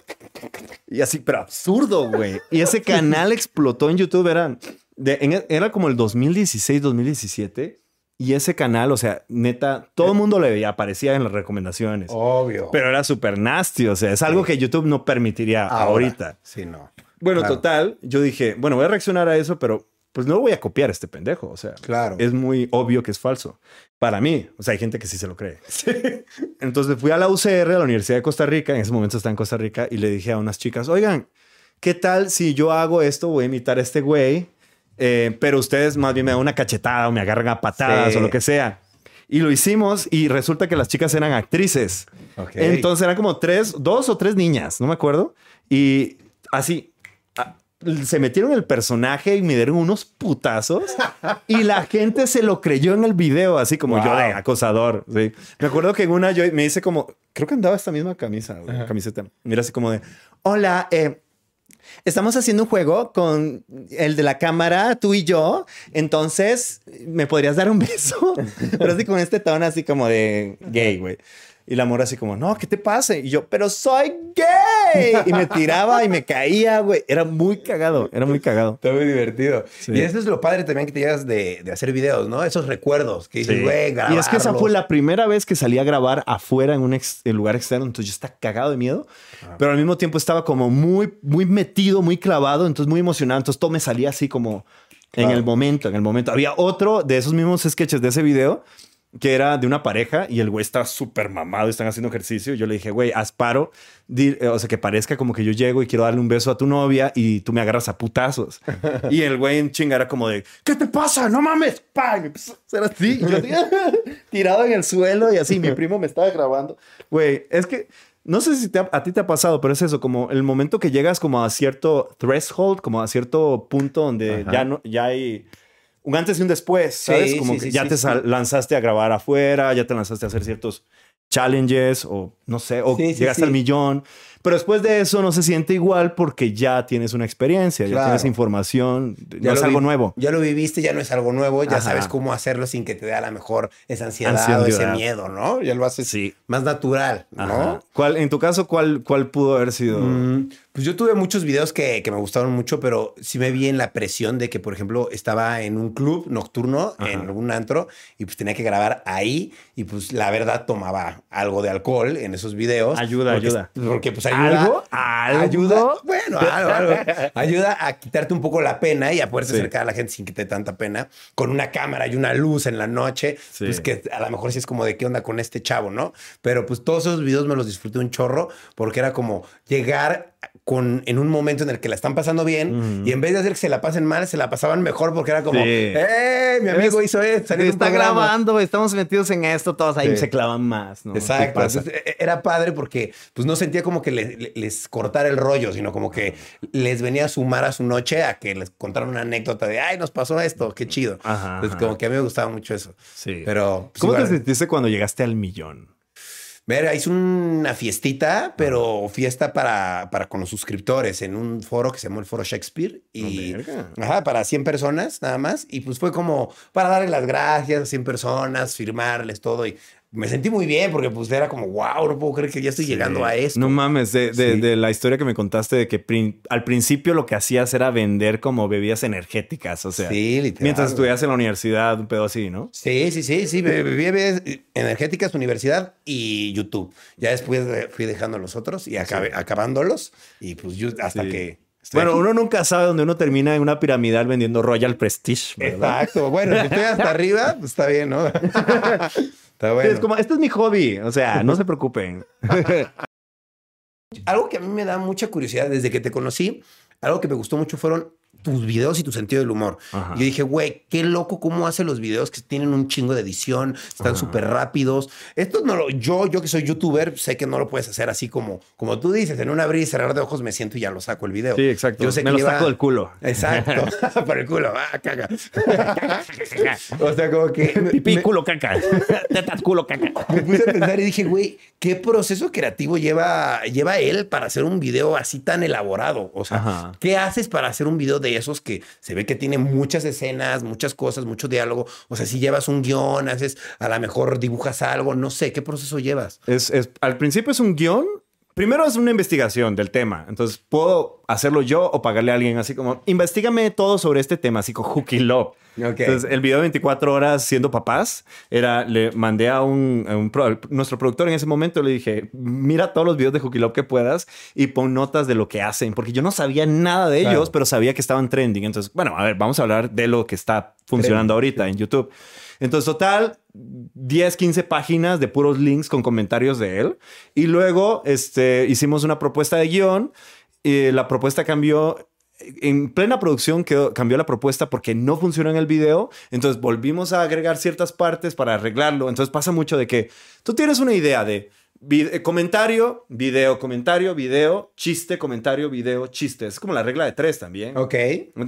Y así, pero absurdo, güey. Y ese canal explotó en YouTube. Era, de- en- era como el 2016, 2017. Y ese canal, o sea, neta, todo el mundo le veía, aparecía en las recomendaciones. Obvio. Pero era súper nasty, o sea, es algo que YouTube no permitiría Ahora. ahorita. Sí, no. Bueno, Claro. total, yo dije, bueno, voy a reaccionar a eso, pero pues no voy a copiar a este pendejo, o sea, Claro. es muy obvio que es falso. Para mí, o sea, hay gente que sí se lo cree. Entonces fui a la UCR, a la Universidad de Costa Rica, en ese momento estaba en Costa Rica, y le dije a unas chicas, oigan, ¿qué tal si yo hago esto? Voy a imitar a este güey, eh, pero ustedes más bien me dan una cachetada o me agarran a patadas Sí. o lo que sea. Y lo hicimos y resulta que las chicas eran actrices. Entonces eran como tres, dos o tres niñas, no me acuerdo. Y así se metieron el personaje y me dieron unos putazos y la gente se lo creyó en el video, así como yo de Wow. acosador. sí. Me acuerdo que en una yo me hice como, creo que andaba esta misma camisa, güey, camiseta. Mira así como de, hola, eh, Estamos haciendo un juego con el de la cámara, tú y yo. Entonces, ¿me podrías dar un beso? Pero así con este tono así como de gay, güey. Y la morra así como, no, ¿qué te pasa? Y yo, pero soy gay. Y me tiraba y me caía, güey. Era muy cagado, era muy cagado. Está muy divertido. Sí. Y eso es lo padre también que te llegas de, de hacer videos, ¿no? Esos recuerdos que dices, Sí. güey, Y es que esa fue la primera vez que salí a grabar afuera en un ex- en lugar externo. Entonces yo estaba cagado de miedo, pero al mismo tiempo estaba como muy, muy metido, muy clavado, entonces muy emocionado. Entonces todo me salía así como en el momento, en el momento. Había otro de esos mismos sketches de ese video que era de una pareja y el güey está súper mamado, están haciendo ejercicio. Y yo le dije, güey, haz paro, di- eh, o sea, que parezca como que yo llego y quiero darle un beso a tu novia y tú me agarras a putazos. y el güey en chinga era como de, ¿qué te pasa? No mames, pa. Y me empezó a hacer así. Y yo así, tirado en el suelo y así. Mi primo me estaba grabando. Güey, es que no sé si te ha- a ti te ha pasado, pero es eso, como el momento que llegas como a cierto threshold, como a cierto punto donde Ajá. ya no, ya hay un antes y un después, ¿sabes? Sí, como sí, que sí, ya te lanzaste a grabar afuera, ya te lanzaste a hacer ciertos challenges o no sé, o llegaste al millón. Pero después de eso no se siente igual porque ya tienes una experiencia, ya tienes información, Ya no es lo algo nuevo. Ya lo viviste, ya no es algo nuevo, ya Ajá. sabes cómo hacerlo sin que te dé a la mejor esa ansiedad, Ansiedad. o ese miedo, ¿no? Ya lo haces Sí. más natural, ¿no? Ajá. ¿Cuál, en tu caso, ¿cuál, cuál pudo haber sido? Mm, Pues yo tuve muchos videos que, que me gustaron mucho, pero sí me vi en la presión de que, por ejemplo, estaba en un club nocturno, Ajá. en un antro, y pues tenía que grabar ahí, y pues la verdad tomaba algo de alcohol en esos videos. Ayuda, porque- ayuda. Porque pues ayuda. ¿Algo? ¿Algo? Ayuda. Bueno, algo, algo. Ayuda a quitarte un poco la pena y a poderse Sí. acercar a la gente sin que te dé tanta pena, con una cámara y una luz en la noche, Sí. pues que a lo mejor sí es como de qué onda con este chavo, ¿no? Pero pues todos esos videos me los disfruté un chorro porque era como llegar con, en un momento en el que la están pasando bien y en vez de hacer que se la pasen mal, se la pasaban mejor porque era como, Sí. ¡eh! Mi amigo hizo esto. está programa". grabando, estamos metidos en esto, todos ahí Sí. se clavan más, ¿no? ¿Qué Exacto. Entonces, e- era padre porque pues no sentía como que le- le- les cortara el rollo, sino como que les venía a sumar a su noche a que les contaran una anécdota de, ay, nos pasó esto, qué chido. Ajá, Entonces, ajá. como que a mí me gustaba mucho eso. Sí. Pero, pues, ¿Cómo te sentiste cuando llegaste al millón? Ver, hice una fiestita, pero fiesta para, para con los suscriptores en un foro que se llamó el Foro Shakespeare. Y, Oh, verga. ajá, para 100 personas nada más. Y pues fue como para darle las gracias a 100 personas, firmarles todo. Y me sentí muy bien porque pues era como, wow, no puedo creer que ya estoy llegando a esto. No mames, de, de- Sí. de la historia que me contaste de que prin- al principio lo que hacías era vender como bebidas energéticas, o sea, sí, literal. mientras estudias en la universidad, un pedo así, ¿no? Sí, sí, sí, sí. be- Bebí bebidas energéticas, universidad y YouTube. Ya después de- fui dejando los otros y acabé, acabándolos. Y pues yo hasta Sí. que. estoy Bueno, aquí. uno nunca sabe dónde uno termina en una piramidal vendiendo Royal Prestige, ¿verdad? Exacto. Bueno, si estoy hasta arriba, pues está bien, ¿no? está bueno. Es como, este es mi hobby, o sea, no se preocupen. Algo que a mí me da mucha curiosidad desde que te conocí, algo que me gustó mucho fueron tus videos y tu sentido del humor. Ajá. Yo dije, güey, qué loco cómo hace los videos que tienen un chingo de edición, están súper rápidos. Esto no lo, yo, yo que soy youtuber, sé que no lo puedes hacer así como, como tú dices, en un abrir y cerrar de ojos me siento y ya lo saco el video. Sí, exacto. Yo sé me que lo lleva- saco del culo. Exacto, por el culo, ah, caga. o sea, como que Pipí, me- culo, caca. Tetas, culo, caca. me puse a pensar y dije, güey, ¿qué proceso creativo lleva, lleva él para hacer un video así tan elaborado? O sea, Ajá. ¿qué haces para hacer un video de esos que se ve que tiene muchas escenas, muchas cosas, mucho diálogo? O sea, si llevas un guion, haces, a lo mejor dibujas algo, no sé, ¿qué proceso llevas? Es, es- al principio es un guion. Primero es una investigación del tema. Entonces, puedo hacerlo yo o pagarle a alguien así como, investigame todo sobre este tema, así como Hooky Love. Ok. Entonces, el video de 24 horas siendo papás, era, le mandé a un, a un pro- nuestro productor en ese momento, le dije, mira todos los videos de Hooky Love que puedas y pon notas de lo que hacen, porque yo no sabía nada de Claro. ellos, pero sabía que estaban trending. Entonces, bueno, a ver, vamos a hablar de lo que está funcionando ahorita en YouTube. Entonces, total, 10, 15 páginas de puros links con comentarios de él. Y luego este, hicimos una propuesta de guion. Y la propuesta cambió en plena producción quedó, cambió la propuesta porque no funcionó en el video. Entonces volvimos a agregar ciertas partes para arreglarlo. Entonces pasa mucho de que tú tienes una idea de vide- comentario, video, comentario, video, chiste, comentario, video, chiste. Es como la regla de tres también. Ok.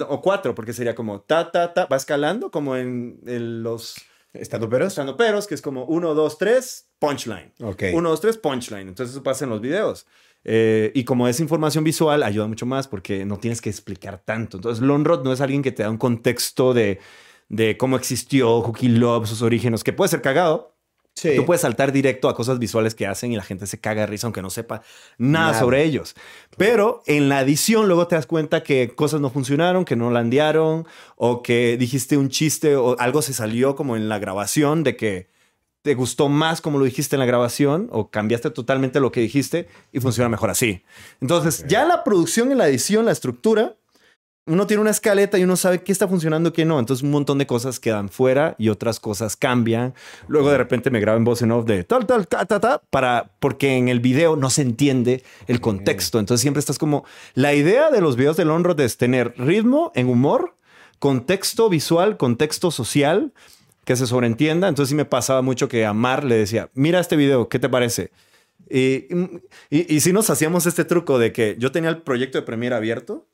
O cuatro, porque sería como ta, ta, ta, va escalando como en, en los ¿Estando peros? peros, que es como uno, dos, tres, punchline. Ok. Uno, dos, tres, punchline. Entonces eso pasa en los videos. Eh, y como es información visual, ayuda mucho más porque no tienes que explicar tanto. Entonces, Lonrod no es alguien que te da un contexto de, de cómo existió Cookie Love, sus orígenes, que puede ser cagado. Sí. Tú puedes saltar directo a cosas visuales que hacen y la gente se caga de risa aunque no sepa nada, Nada. sobre ellos. Pero en la edición luego te das cuenta que cosas no funcionaron, que no landearon o que dijiste un chiste o algo se salió como en la grabación de que te gustó más como lo dijiste en la grabación o cambiaste totalmente lo que dijiste y funciona mejor así. Entonces, ya la producción, en la edición, la estructura, uno tiene una escaleta y uno sabe qué está funcionando y qué no. Entonces, un montón de cosas quedan fuera y otras cosas cambian. Luego, de repente, me grabo en voz en off de tal, tal, ta, ta, ta, para, porque en el video no se entiende el contexto. Entonces, siempre estás como. La idea de los videos de Lonrod es tener ritmo en humor, contexto visual, contexto social, que se sobreentienda. Entonces, sí me pasaba mucho que a Mar le decía: Mira este video, ¿qué te parece? Y, y, si nos hacíamos este truco de que yo tenía el proyecto de Premiere abierto.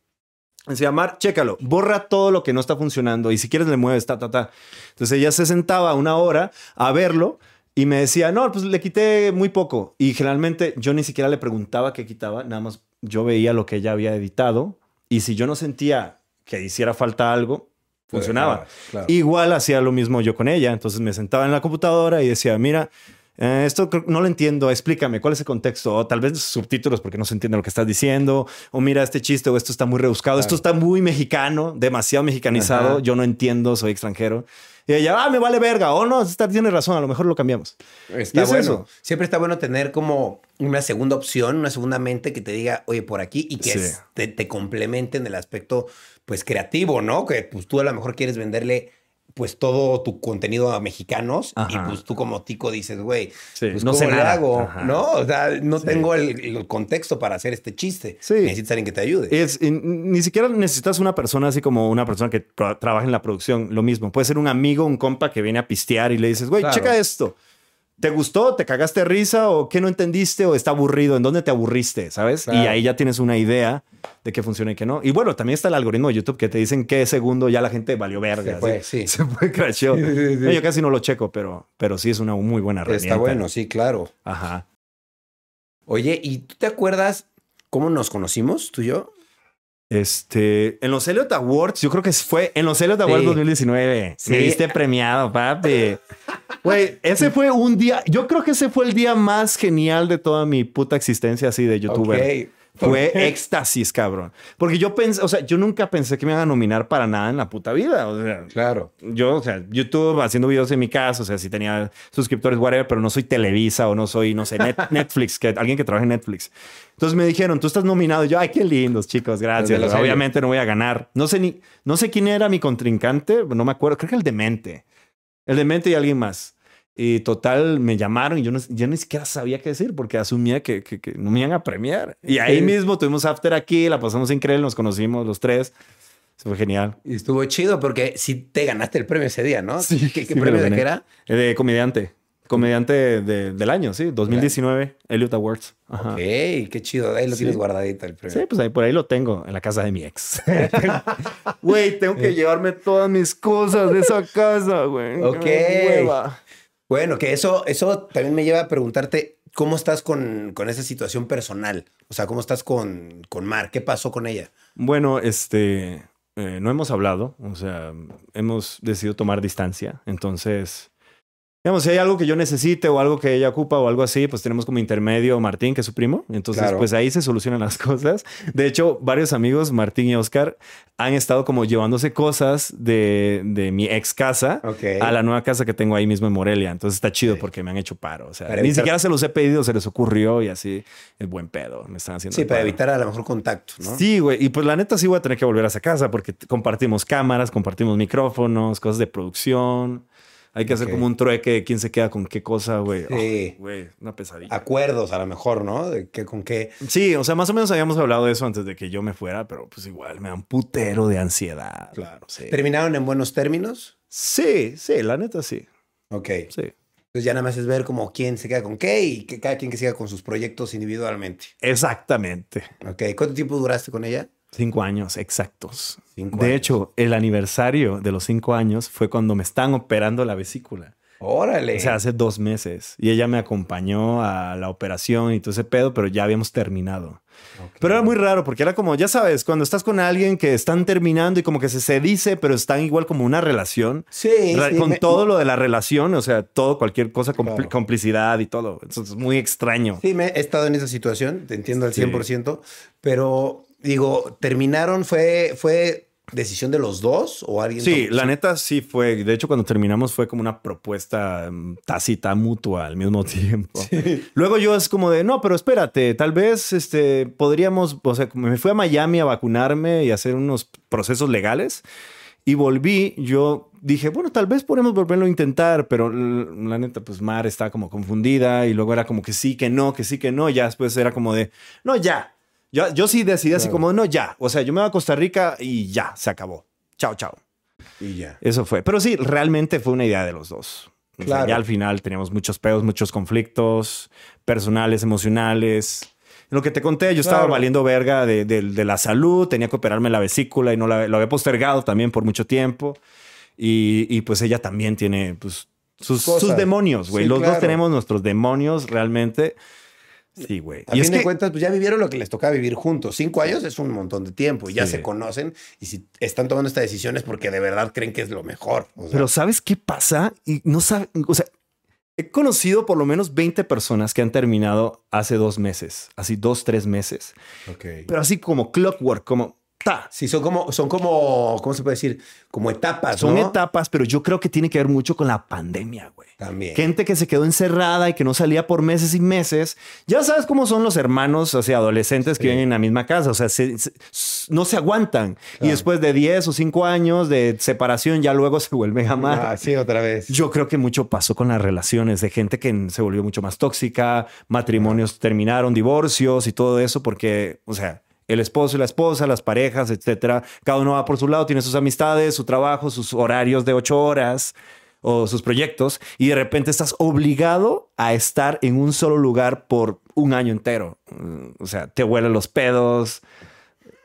Decía, Mar, chécalo, borra todo lo que no está funcionando y si quieres le mueves, ta, ta, ta. Entonces ella se sentaba una hora a verlo y me decía, no, pues le quité muy poco. Y generalmente yo ni siquiera le preguntaba qué quitaba, nada más yo veía lo que ella había editado y si yo no sentía que hiciera falta algo, funcionaba. Claro. Igual hacía lo mismo yo con ella. Entonces me sentaba en la computadora y decía, mira, eh, esto no lo entiendo, explícame cuál es el contexto. O tal vez subtítulos porque no se entiende lo que estás diciendo. O mira este chiste o esto está muy rebuscado. Esto está muy mexicano, demasiado mexicanizado. Ajá. Yo no entiendo, soy extranjero. Y ella, ah, me vale verga. O no, esta tiene razón, a lo mejor lo cambiamos. Está es bueno. eso. Siempre está bueno tener como una segunda opción, una segunda mente que te diga, oye, por aquí y que Sí. es- te, te complemente en el aspecto, pues, creativo, ¿no? Que pues tú a lo mejor quieres venderle, pues, todo tu contenido a mexicanos y pues tú como tico dices, güey, Sí, pues, no ¿cómo sé nada. hago? Ajá. ¿No? O sea, no Sí. tengo el, el contexto para hacer este chiste. Sí. Necesitas alguien que te ayude. Es, y ni siquiera necesitas una persona así como una persona que tra- trabaja en la producción. Lo mismo. Puede ser un amigo, un compa que viene a pistear y le dices, güey, Claro. checa esto. ¿Te gustó? ¿Te cagaste de risa? ¿O qué no entendiste? ¿O está aburrido? ¿En dónde te aburriste? ¿Sabes? Claro. Y ahí ya tienes una idea de qué funciona y qué no. Y bueno, también está el algoritmo de YouTube que te dicen qué segundo ya la gente valió verga. Se fue, así. sí. Se fue, crasheó. Sí, sí, sí. Yo casi no lo checo, pero, pero sí es una muy buena herramienta. Está bueno, sí, claro. Ajá. Oye, ¿y tú te acuerdas cómo nos conocimos, tú y yo? Este, en los Elliot Awards, yo creo que fue en los Elliot Awards Sí. 2019. Sí. Me viste premiado, papi. Güey, ese fue un día, yo creo que ese fue el día más genial de toda mi puta existencia así de youtuber. Ok. Fue éxtasis, cabrón. Porque yo pensé, o sea, yo nunca pensé que me iban a nominar para nada en la puta vida. O sea, Claro. yo, o sea, YouTube haciendo videos en mi casa, o sea, si tenía suscriptores, whatever, pero no soy Televisa o no soy, no sé, Net- Netflix, que alguien que trabaja en Netflix. Entonces me dijeron, tú estás nominado. Y yo, ay, qué lindos, chicos, gracias. Obviamente no voy a ganar. No sé ni, no sé quién era mi contrincante, no me acuerdo, creo que el demente. El demente y alguien más. Y total, me llamaron y yo, no, yo ni siquiera sabía qué decir porque asumía que, que, que no me iban a premiar. Y ahí Sí. mismo tuvimos after aquí, la pasamos increíble, nos conocimos los tres. Eso fue genial. Y estuvo chido porque sí te ganaste el premio ese día, ¿no? Sí, ¿Qué, qué sí premio de qué era? Eh, De comediante. Comediante de- del año, sí. 2019, Elliot Awards. Ajá. Ok, qué chido. Ahí lo Sí. tienes guardadito el premio. Sí, pues ahí por ahí lo tengo, en la casa de mi ex. Güey, tengo que llevarme todas mis cosas de esa casa, güey. Ok. Bueno, que eso, eso también me lleva a preguntarte cómo estás con, con esa situación personal. O sea, cómo estás con, con Mar. ¿Qué pasó con ella? Bueno, este, eh, no hemos hablado, o sea, hemos decidido tomar distancia, entonces, digamos, si hay algo que yo necesite o algo que ella ocupa o algo así, pues tenemos como intermedio Martín, que es su primo, entonces, Claro. pues ahí se solucionan las cosas. De hecho, varios amigos, Martín y Oscar, han estado como llevándose cosas de, de mi ex casa a la nueva casa que tengo ahí mismo en Morelia, entonces está chido porque me han hecho paro, o sea, Para ni evitar- siquiera se los he pedido, se les ocurrió y así, es buen pedo, me están haciendo Sí, para paro. evitar a lo mejor contacto, ¿no? Sí, güey. Y pues la neta sí voy a tener que volver a esa casa porque compartimos cámaras, compartimos micrófonos, cosas de producción. Hay que hacer como un trueque de quién se queda con qué cosa, güey. Sí. Oh, Güey, una pesadilla. Acuerdos, a lo mejor, ¿no? De que, con qué. Sí, o sea, más o menos habíamos hablado de eso antes de que yo me fuera, pero pues igual me da un putero de ansiedad. Claro. Sí. ¿Terminaron en buenos términos? Sí, sí, la neta sí. Ok. Sí. Entonces ya nada más es ver como quién se queda con qué y que cada quien que siga con sus proyectos individualmente. Exactamente. Ok. ¿Cuánto tiempo duraste con ella? Cinco años exactos. Cinco de años. hecho, el aniversario de los cinco años fue cuando me están operando la vesícula. Órale. O sea, hace dos meses. Y ella me acompañó a la operación y todo ese pedo, pero ya habíamos terminado. Pero era muy raro porque era como, ya sabes, cuando estás con alguien que están terminando y como que se, se dice, pero están igual como una relación. Sí, Ra- sí, con me- todo lo de la relación, o sea, todo, cualquier cosa, Claro. complicidad y todo. Entonces es muy extraño. Sí, me he estado en esa situación, te entiendo al Sí. 100%, pero digo, ¿terminaron? ¿Fue, fue decisión de los dos o alguien? Sí, tomó- la neta sí fue. De hecho, cuando terminamos fue como una propuesta mm, tácita, mutua al mismo tiempo. Luego yo es como de, no, pero espérate, tal vez este, podríamos, o sea, me fui a Miami a vacunarme y hacer unos procesos legales y volví, yo dije, bueno, tal vez podemos volverlo a intentar, pero la neta, pues Mar estaba como confundida y luego era como que sí, que no, que sí, que no, y ya después era como de, no, ya. Yo, yo sí decidí así como, no, ya. O sea, yo me voy a Costa Rica y ya, se acabó. Chao, chao. Y ya. Eso fue. Pero sí, realmente fue una idea de los dos. O sea, Claro. ya al final teníamos muchos pedos, muchos conflictos personales, emocionales. Lo que te conté, yo estaba valiendo verga de, de- de la salud, tenía que operarme la vesícula y no la, lo había postergado también por mucho tiempo. Y, y, pues ella también tiene pues, sus, demonios, güey. Sí, Los claro. dos tenemos nuestros demonios realmente. Sí, güey. A Y fin es de que cuentas, pues ya vivieron lo que les tocaba vivir juntos. Cinco años es un montón de tiempo y ya Sí. se conocen. Y si están tomando esta decisión es porque de verdad creen que es lo mejor. O sea, Pero ¿sabes qué pasa? Y no sabe, o sea, he conocido por lo menos 20 personas que han terminado hace dos meses, así dos, tres meses, ok. pero así como clockwork, como ta. Sí, son como, son como, ¿cómo se puede decir? Como etapas, Son ¿no? etapas, pero yo creo que tiene que ver mucho con la pandemia, güey. También. Gente que se quedó encerrada y que no salía por meses y meses. Ya sabes cómo son los hermanos, o sea, adolescentes que Sí. viven en la misma casa. O sea, se- se- s- no se aguantan. Y Claro. después de 10 o 5 años de separación, ya luego se vuelven a amar. Ah, sí, otra vez. Yo creo que mucho pasó con las relaciones de gente que se volvió mucho más tóxica, matrimonios terminaron, divorcios y todo eso, porque, o sea, el esposo y la esposa, las parejas, etcétera, cada uno va por su lado, tiene sus amistades, su trabajo, sus horarios de ocho horas o sus proyectos, y de repente estás obligado a estar en un solo lugar por un año entero. O sea, te huelen los pedos,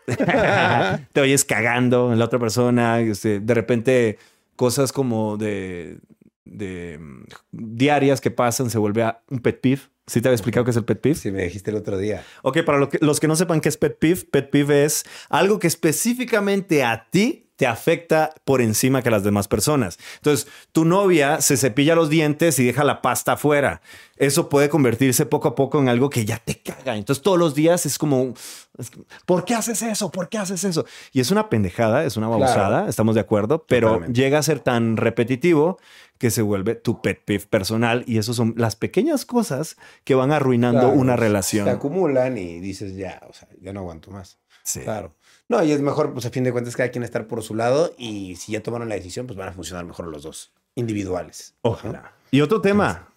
te oyes cagando en la otra persona, este, de repente cosas como de, de mm, diarias que pasan se vuelve a un pet peeve. ¿Sí te había explicado qué es el pet peeve? Sí, me dijiste el otro día. Ok, para lo que- los que no sepan qué es pet peeve, pet peeve es algo que específicamente a ti te afecta por encima que las demás personas. Entonces, tu novia se cepilla los dientes y deja la pasta afuera. Eso puede convertirse poco a poco en algo que ya te caga. Entonces, todos los días es como, ¿por qué haces eso? ¿Por qué haces eso? Y es una pendejada, es una babosada, Claro. estamos de acuerdo, pero Totalmente. llega a ser tan repetitivo que se vuelve tu pet peeve personal y eso son las pequeñas cosas que van arruinando Claro, una Se relación. acumulan y dices, ya, o sea, ya no aguanto más. Sí. Claro. No, y es mejor, pues a fin de cuentas, cada quien estar por su lado y si ya tomaron la decisión, pues van a funcionar mejor los dos, individuales. Ojalá. Y otro tema,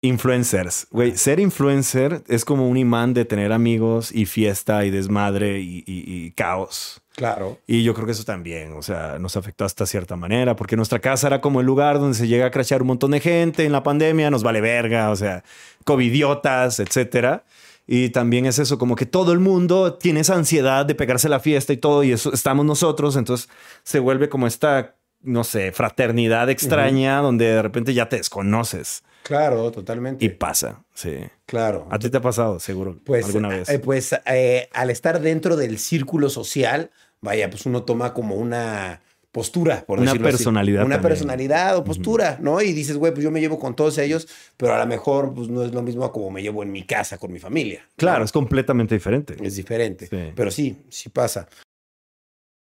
influencers. Güey, ser influencer es como un imán de tener amigos y fiesta y desmadre y, y- y caos. Claro. Y yo creo que eso también, o sea, nos afectó hasta cierta manera, porque nuestra casa era como el lugar donde se llega a crashear un montón de gente en la pandemia, nos vale verga, o sea, covidiotas, etcétera. Y también es eso, como que todo el mundo tiene esa ansiedad de pegarse la fiesta y todo, y eso estamos nosotros, entonces se vuelve como esta, no sé, fraternidad extraña donde de repente ya te desconoces Claro, totalmente. y pasa, sí. claro. A ti te ha pasado, seguro, Pues, alguna vez. eh, pues eh, al estar dentro del círculo social, vaya, pues uno toma como una postura, por Una decirlo así. personalidad Una también. personalidad o postura, ¿no? Y dices, güey, pues yo me llevo con todos ellos, pero a lo mejor pues no es lo mismo a como me llevo en mi casa con mi familia. ¿no? claro, es completamente diferente. Es diferente. Sí. Pero sí, sí pasa.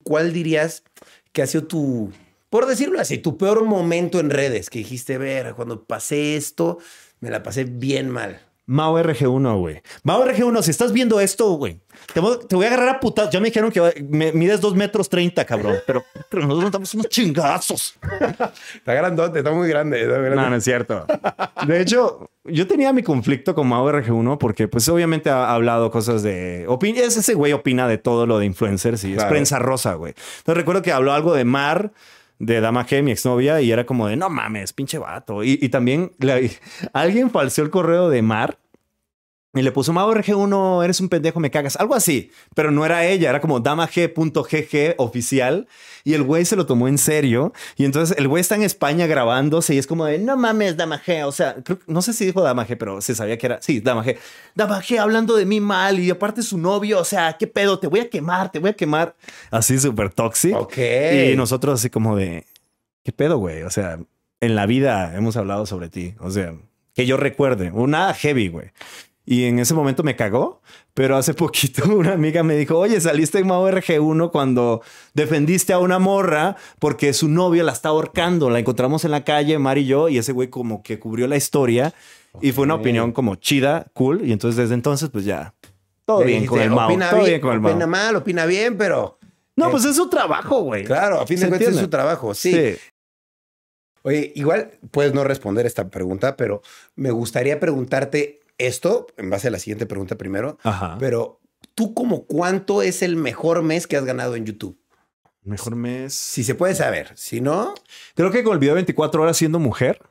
¿Cuál dirías que ha sido tu, por decirlo así, tu peor momento en redes? Que dijiste, ver, cuando pasé esto, me la pasé bien mal. Mao RG1, güey. Mao RG1, si estás viendo esto, güey, te, voy- te voy a agarrar a putas. Ya me dijeron que me- mides 2 metros 30, cabrón. Pero, pero nosotros nos damos unos chingazos. Está grandote, está muy grande. está muy grande. No, no es cierto. De hecho, yo tenía mi conflicto con Mao RG1 porque, pues, obviamente ha hablado cosas de. es ese güey opina de todo lo de influencers y es Claro. prensa rosa, güey. Entonces recuerdo que habló algo de Mar. De Dama G, mi exnovia, y era como de no mames, pinche vato. Y, y también alguien falseó el correo de Mar y le puso Mao RG1, eres un pendejo, me cagas. Algo así, pero no era ella, era como damag.gg oficial. Y el güey se lo tomó en serio. Y entonces el güey está en España grabándose y es como de no mames, Dama G. O sea, creo- no sé si dijo Dama G, pero se sabía que era. Sí, Dama G. Dama G hablando de mí mal y aparte su novio. O sea, qué pedo, te voy a quemar, te voy a quemar. Así súper tóxico. Ok. Y nosotros así como de qué pedo, güey. O sea, en la vida hemos hablado sobre ti. O sea, que yo recuerde, una heavy, güey. Y en ese momento me cagó, pero hace poquito una amiga me dijo, oye, saliste en Mao RG1 cuando defendiste a una morra porque su novio la está ahorcando. La encontramos en la calle, Mar y yo, y ese güey como que cubrió la historia y fue una opinión como chida, cool. Y entonces desde entonces, pues ya, todo bien dijiste, con el Mao. Opina Todo bien, bien con el opina Mao. mal, opina bien, pero... No, pues es su trabajo, güey. Claro, a fin de ¿Se cuentas es su trabajo, sí. Oye, igual puedes no responder esta pregunta, pero me gustaría preguntarte esto, en base a la siguiente pregunta primero, Ajá. pero tú como cuánto es el mejor mes que has ganado en YouTube? Mejor mes. Si se puede saber, si no, Creo que con el video 24 horas siendo mujer,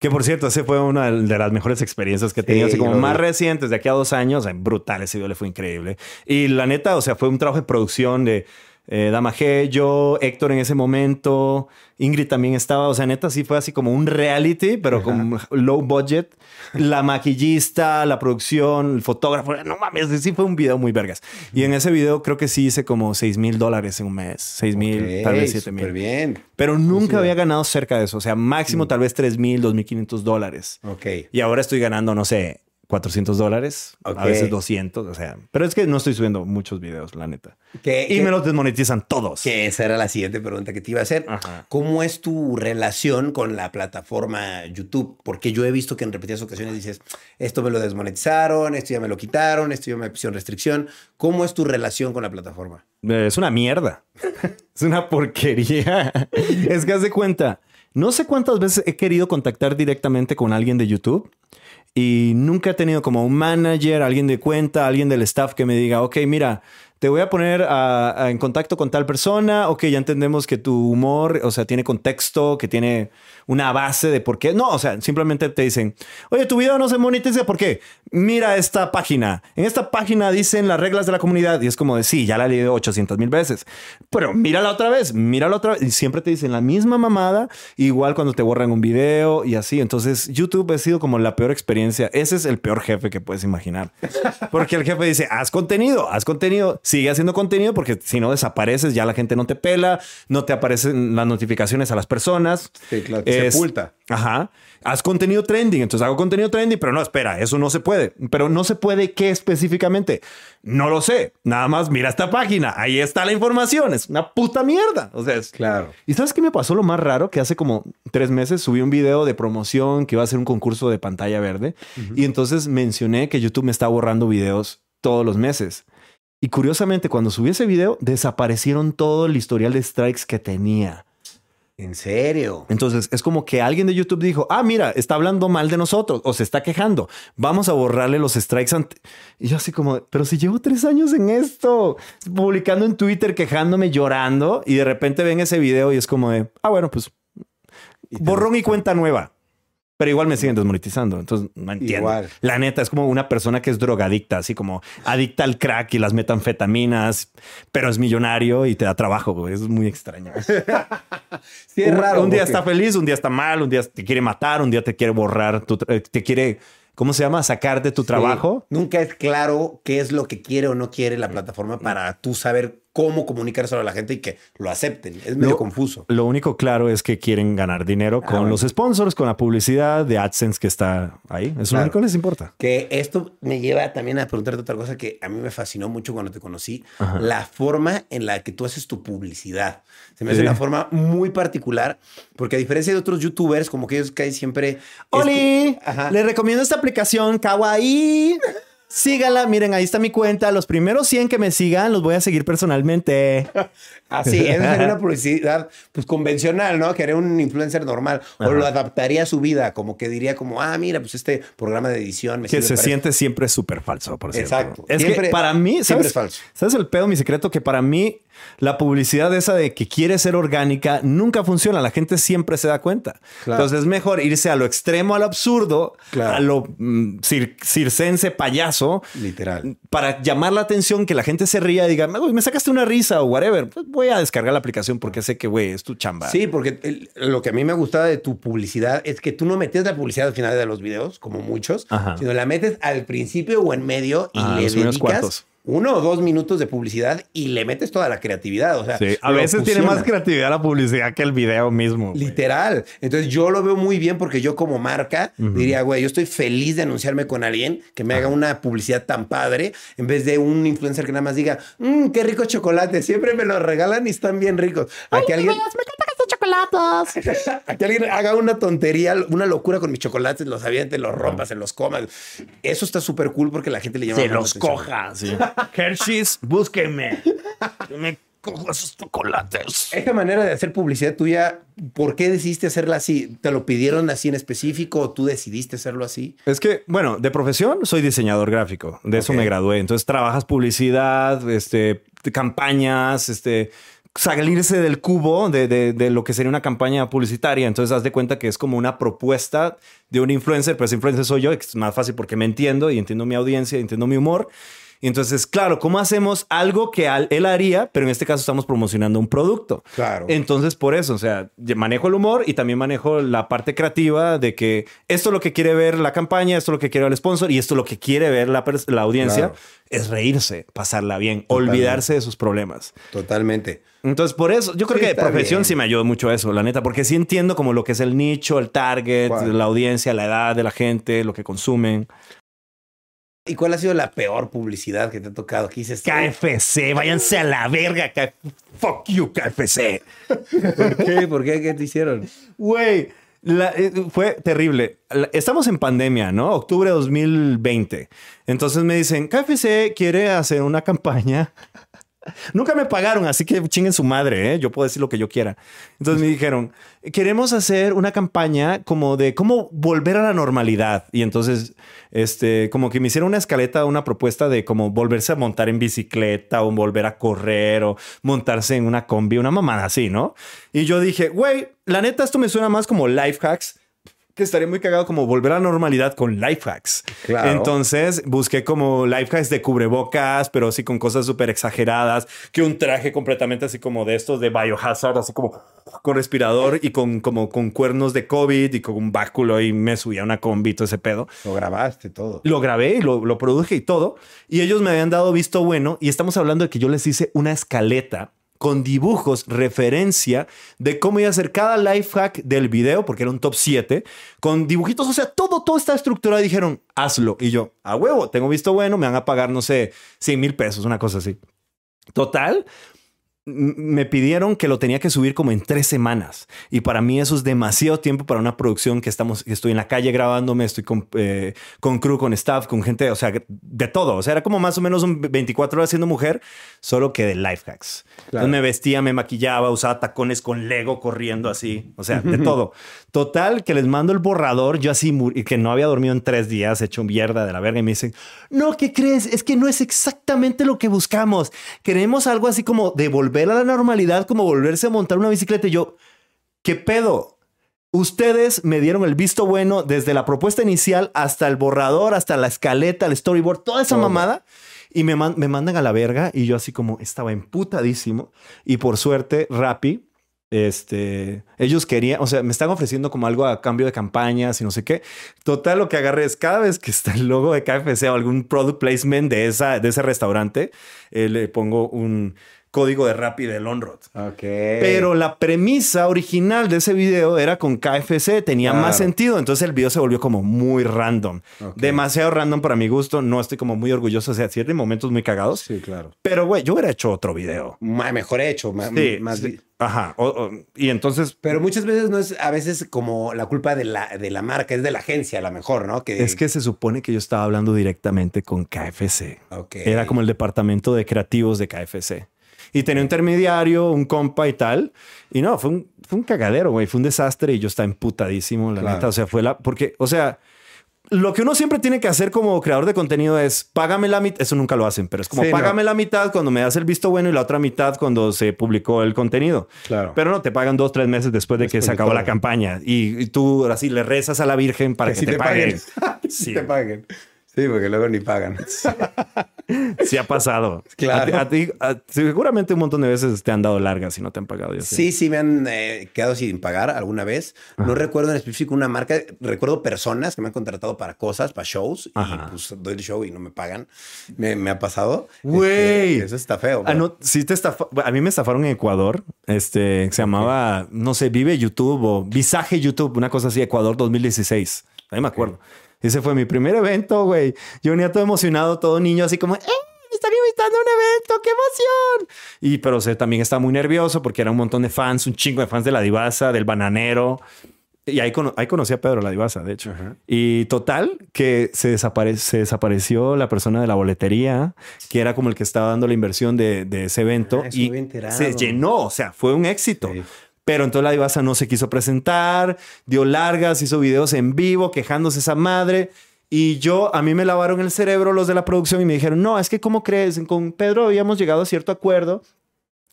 que por cierto, ese fue una de las mejores experiencias que he tenido, Sí, así como más vi. recientes, de aquí a dos años, brutal, ese video le fue increíble. Y la neta, o sea, fue un trabajo de producción de eh, Dama G, yo, Héctor en ese momento, Ingrid también estaba, o sea, neta, sí fue así como un reality, pero Ajá. con low budget. La maquillista, la producción, el fotógrafo, no mames, sí fue un video muy vergas. Y en ese video creo que sí hice como 6 mil dólares en un mes, 6 mil, tal vez 7 Súper mil. bien. Pero nunca Sí. había ganado cerca de eso. O sea, máximo tal vez 3 mil, 2.500 dólares. Ok. Y ahora estoy ganando, no sé, 400 dólares. A veces 200. O sea, pero es que no estoy subiendo muchos videos, la neta. Que, Y me los desmonetizan todos. que esa era la siguiente pregunta que te iba a hacer. Ajá. ¿Cómo es tu relación con la plataforma YouTube? Porque yo he visto que en repetidas ocasiones dices, esto me lo desmonetizaron, esto ya me lo quitaron, esto ya me pusieron restricción. ¿Cómo es tu relación con la plataforma? Eh, Es una mierda. es una porquería. es que haz de cuenta. No sé cuántas veces he querido contactar directamente con alguien de YouTube y nunca he tenido como un manager, alguien de cuenta, alguien del staff que me diga, ok, mira, te voy a poner en contacto con tal persona, ok, ya entendemos que tu humor, o sea, tiene contexto, que tiene una base de por qué. No, o sea, simplemente te dicen, oye, tu video no se monetiza, ¿por qué? Mira esta página. En esta página dicen las reglas de la comunidad y es como de, sí, ya la leído 800 mil veces, pero mírala otra vez, mírala otra vez. Y siempre te dicen la misma mamada, igual cuando te borran un video y así. Entonces, YouTube ha sido como la peor experiencia. Ese es el peor jefe que puedes imaginar. Porque el jefe dice, haz contenido, haz contenido, sigue haciendo contenido porque si no desapareces, ya la gente no te pela, no te aparecen las notificaciones a las personas. Sí, claro, Es- sepulta. Ajá. Haz contenido trending. Entonces hago contenido trending, pero no, espera, eso no se puede. Pero no se puede qué específicamente. No lo sé. Nada más mira esta página. Ahí está la información. Es una puta mierda. O sea, es... Claro. ¿Y sabes qué me pasó lo más raro? Que hace como tres meses subí un video de promoción que iba a ser un concurso de pantalla verde. Y entonces mencioné que YouTube me está borrando videos todos los meses. Y curiosamente, cuando subí ese video, desaparecieron todo el historial de strikes que tenía. ¿En serio? Entonces es como que alguien de YouTube dijo, ah, mira, está hablando mal de nosotros o se está quejando. Vamos a borrarle los strikes. ante-". Y yo así como, pero si llevo tres años en esto, publicando en Twitter, quejándome, llorando y de repente ven ese video y es como de, ah, bueno, pues borrón y cuenta nueva. Pero igual me siguen desmonetizando. Entonces no entiendo. Igual. La neta es como una persona que es drogadicta, así como adicta al crack y las metanfetaminas, pero es millonario y te da trabajo. güey. Es muy extraño. Sí, es un, raro. un día porque- está feliz, un día está mal, un día te quiere matar, un día te quiere borrar, tu te quiere, ¿cómo se llama? Sacar de tu Sí. trabajo. Nunca es claro qué es lo que quiere o no quiere la plataforma para tú saber cómo comunicárselo a la gente y que lo acepten. Es medio Lo- confuso. Lo único claro es que quieren ganar dinero con Ah, bueno. los sponsors, con la publicidad de AdSense que está ahí. Es lo Claro. único que les importa. Que esto me lleva también a preguntarte otra cosa que a mí me fascinó mucho cuando te conocí, Ajá. la forma en la que tú haces tu publicidad. Se me hace Sí. una forma muy particular, porque a diferencia de otros youtubers, como que ellos caen siempre... Oli, les recomiendo esta aplicación Kawaii. Sígala, miren, ahí está mi cuenta. Los primeros 100 que me sigan los voy a seguir personalmente. Así, esa sería una publicidad pues convencional, ¿no? Que haría un influencer normal. O lo adaptaría a su vida, como que diría como, ah, mira, pues este programa de edición me Que se siente siempre súper falso, por cierto. Exacto. Es Siempre- que para mí, siempre ¿sabes? es falso. ¿Sabes el pedo, mi secreto? Que para mí la publicidad esa de que quiere ser orgánica nunca funciona. La gente siempre se da cuenta. Claro. Entonces es mejor irse a lo extremo, al absurdo, Claro. a lo mm, cir- circense payaso. Literal. Para llamar la atención, que la gente se ría y diga, "Güey, me sacaste una risa o whatever. Pues voy a descargar la aplicación porque sé que, güey, es tu chamba. Sí, porque el- lo que a mí me gustaba de tu publicidad es que tú no metes la publicidad al final de los videos, como muchos, Ajá. sino la metes al principio o en medio y Ajá, le dedicas. Uno o dos minutos de publicidad y le metes toda la creatividad. O sea, Sí, a veces tiene más creatividad la publicidad que el video mismo. güey. Literal. Entonces yo lo veo muy bien porque yo como marca diría, güey, yo estoy feliz de anunciarme con alguien que me haga una publicidad tan padre en vez de un influencer que nada más diga, mmm, qué rico chocolate, siempre me lo regalan y están bien ricos. Alguien, a que alguien haga una tontería, una locura con mis chocolates, los avientes, los rompas, se los comas. Eso está súper cool porque la gente le llama Se los atención. coja. sí. Hershey's, búsquenme. Yo me cojo esos chocolates. Esta manera de hacer publicidad tuya, ¿por qué decidiste hacerla así? ¿Te lo pidieron así en específico o tú decidiste hacerlo así? Es que, bueno, de profesión soy diseñador gráfico. De eso me gradué. Entonces trabajas publicidad, este, campañas, este, salirse del cubo de, de- de lo que sería una campaña publicitaria. Entonces haz de cuenta que es como una propuesta de un influencer, pero ese influencer soy yo, es más fácil porque me entiendo y entiendo mi audiencia, y entiendo mi humor. Y entonces, claro, ¿cómo hacemos algo que él haría, pero en este caso estamos promocionando un producto? Claro. Entonces, por eso, o sea, manejo el humor y también manejo la parte creativa de que esto es lo que quiere ver la campaña, esto es lo que quiere ver el sponsor y esto es lo que quiere ver la, la audiencia, Claro. es reírse, pasarla bien, Totalmente. olvidarse de sus problemas. Totalmente. Entonces, por eso, yo creo Sí, que de profesión bien. sí me ayudó mucho eso, la neta, porque sí entiendo como lo que es el nicho, el target, la audiencia, la edad de la gente, lo que consumen. ¿Y cuál ha sido la peor publicidad que te ha tocado? ¿Qué dices? KFC, váyanse a la verga, K- fuck you, KFC. ¿Por qué? ¿Por qué? ¿Qué te hicieron? Güey, eh, fue terrible. La- Estamos en pandemia, ¿no? Octubre de 2020. Entonces me dicen, KFC quiere hacer una campaña. Nunca me pagaron, así que chinguen su madre, ¿eh? Yo puedo decir lo que yo quiera. Entonces me dijeron, queremos hacer una campaña como de cómo volver a la normalidad. Y entonces, este, como que me hicieron una escaleta, una propuesta de cómo volverse a montar en bicicleta o volver a correr o montarse en una combi, una mamada así, ¿no? Y yo dije, güey, la neta, esto me suena más como life hacks que estaría muy cagado como volver a la normalidad con life hacks. Claro. Entonces busqué como life hacks de cubrebocas, pero así con cosas súper exageradas, que un traje completamente así como de estos de biohazard, así como con respirador y con como con cuernos de COVID y con un báculo y me subía a una combi todo ese pedo. Lo grabaste todo. Lo grabé y lo, lo produje y todo. Y ellos me habían dado visto bueno. Y estamos hablando de que yo les hice una escaleta con dibujos, referencia de cómo iba a ser cada life hack del video, porque era un top 7, con dibujitos. O sea, todo, todo está estructurado. Y dijeron, hazlo. Y yo, a huevo, tengo visto bueno, me van a pagar, no sé, 100 mil pesos, una cosa así. Total, me pidieron que lo tenía que subir como en tres semanas. Y para mí eso es demasiado tiempo para una producción que estamos, que estoy en la calle grabándome, estoy con, eh, con crew, con staff, con gente, o sea, de todo. O sea, era como más o menos un 24 horas siendo mujer, solo que de life hacks. Entonces me vestía, me maquillaba, usaba tacones con Lego corriendo así. O sea, de todo. Total, que les mando el borrador, yo así, que no había dormido en tres días, hecho mierda de la verga, y me dicen, no, ¿qué crees? Es que no es exactamente lo que buscamos. Queremos algo así como de volver a la normalidad, como volverse a montar una bicicleta. Y yo, ¿qué pedo? Ustedes me dieron el visto bueno desde la propuesta inicial hasta el borrador, hasta la escaleta, el storyboard, toda esa Todo. mamada. Y me, man- me mandan a la verga y yo así como estaba emputadísimo. Y por suerte, Rappi, este, ellos querían, o sea, me están ofreciendo como algo a cambio de campañas y no sé qué. Total, lo que agarré es cada vez que está el logo de KFC o algún product placement de, esa, de ese restaurante, eh, le pongo un código de Rappi del Onroad. Ok. Pero la premisa original de ese video era con KFC, tenía Claro. más sentido, entonces el video se volvió como muy random. Demasiado random para mi gusto, no estoy como muy orgulloso, o sea, sí hay momentos muy cagados. Sí, claro. Pero, güey, yo hubiera hecho otro video. Ma- Mejor hecho, ma- Sí, más sí. Ajá. o- o- y entonces, Pero muchas veces no es a veces como la culpa de la, de la marca, es de la agencia a lo mejor, ¿no? Que, es que se supone que yo estaba hablando directamente con KFC. Ok. Era como el departamento de creativos de KFC. Y tenía un intermediario, un compa y tal. Y no, fue un, fue un cagadero, güey. Fue un desastre y yo estaba emputadísimo, la Claro. neta. O sea, fue la... Porque, o sea, lo que uno siempre tiene que hacer como creador de contenido es págame la mitad. Eso nunca lo hacen, pero es como Sí, no. págame la mitad cuando me das el visto bueno y la otra mitad cuando se publicó el contenido. Claro. Pero no, te pagan dos, tres meses después de que se acabó la campaña. Y, y tú ahora sí le rezas a la Virgen para que, sí te, paguen. Que sí te paguen. Sí, porque luego ni pagan. Sí ha pasado. Claro. A ti, a ti- a- seguramente un montón de veces te han dado largas y no te han pagado. Sí, sí me han eh, quedado sin pagar alguna vez. No recuerdo en específico una marca. Recuerdo personas que me han contratado para cosas, para shows. Ajá. Y pues doy el show y no me pagan. Me, me ha pasado. Güey. Este, eso está feo. Ah, no, sí te estafa- A mí me estafaron en Ecuador. Este se llamaba, no sé, Vive YouTube o Visaje YouTube, una cosa así, Ecuador 2016. Ahí me acuerdo. Ese fue mi primer evento, güey. Yo venía todo emocionado, todo niño, así como, ¡eh! Me están invitando a un evento, qué emoción. Y pero o sea, también estaba muy nervioso porque era un montón de fans, un chingo de fans de la divasa, del bananero. Y ahí, cono- ahí conocí a Pedro la divasa, de hecho. Ajá. Y total, que se, desapare- se desapareció la persona de la boletería, que era como el que estaba dando la inversión de, de ese evento. Ah, y se llenó, o sea, fue un éxito. Sí. Pero entonces la divasa no se quiso presentar, dio largas, hizo videos en vivo quejándose esa madre. Y yo, a mí me lavaron el cerebro los de la producción y me dijeron, no, es que ¿cómo crees? Con Pedro habíamos llegado a cierto acuerdo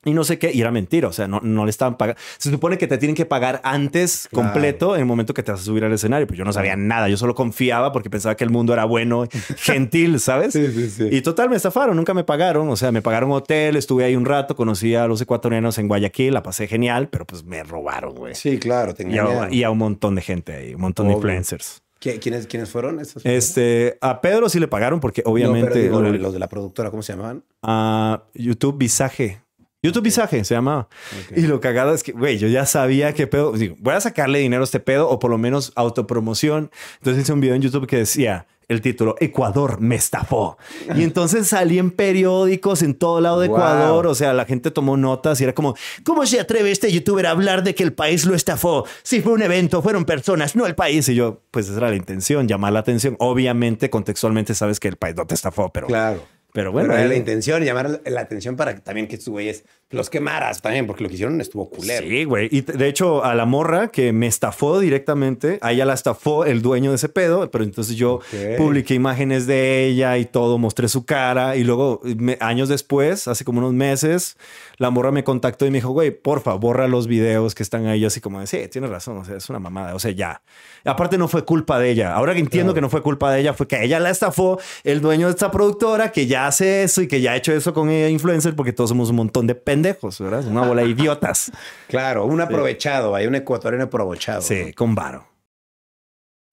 y no sé qué. Y era mentira, o sea, no, no le estaban pagando. Se supone que te tienen que pagar antes Claro. completo en el momento que te vas a subir al escenario. Pues yo no sabía nada, yo solo confiaba porque pensaba que el mundo era bueno, gentil, ¿sabes? Sí, sí, sí. Y total, me estafaron, nunca me pagaron. O sea, me pagaron hotel, estuve ahí un rato, conocí a los ecuatorianos en Guayaquil, la pasé genial, pero pues me robaron, güey. Sí, claro. Te Y a, y a un montón de gente ahí, un montón de influencers. ¿Qui- ¿Quiénes, ¿Quiénes fueron esos? Este, a Pedro sí le pagaron porque No, obviamente pero digo, el- los de la productora, ¿cómo se llamaban? a YouTube Visaje. YouTube Visaje se llamaba. Y lo cagado es que, güey, yo ya sabía que pedo. Digo, voy a sacarle dinero a este pedo o por lo menos autopromoción. Entonces hice un video en YouTube que decía el título Ecuador me estafó. Y entonces salí en periódicos en todo lado de Wow. Ecuador. O sea, la gente tomó notas y era como, ¿cómo se atreve este youtuber a hablar de que el país lo estafó? Si fue un evento, fueron personas, no el país. Y yo, pues esa era la intención, llamar la atención. Obviamente, contextualmente sabes que el país no te estafó, pero, Claro. Pero bueno. Bueno, era ahí- la intención, llamar la atención para que también que estos güeyes los quemaras también, porque lo que hicieron estuvo culero. Sí, güey. Y de hecho, a la morra que me estafó directamente, a ella la estafó el dueño de ese pedo, pero entonces yo Ok. publiqué imágenes de ella y todo, mostré su cara y luego me- años después, hace como unos meses, la morra me contactó y me dijo, güey, porfa, borra los videos que están ahí, así como de, sí, tienes razón, o sea, es una mamada, o sea, ya. Aparte no fue culpa de ella. Ahora que entiendo Claro. que no fue culpa de ella, fue que ella la estafó el dueño de esta productora que ya hace eso y que ya ha hecho eso con ella influencer porque todos somos un montón de pendejos, ¿verdad? Una bola de idiotas. Claro, un aprovechado, hay un ecuatoriano aprovechado. Sí, ¿no? con varo.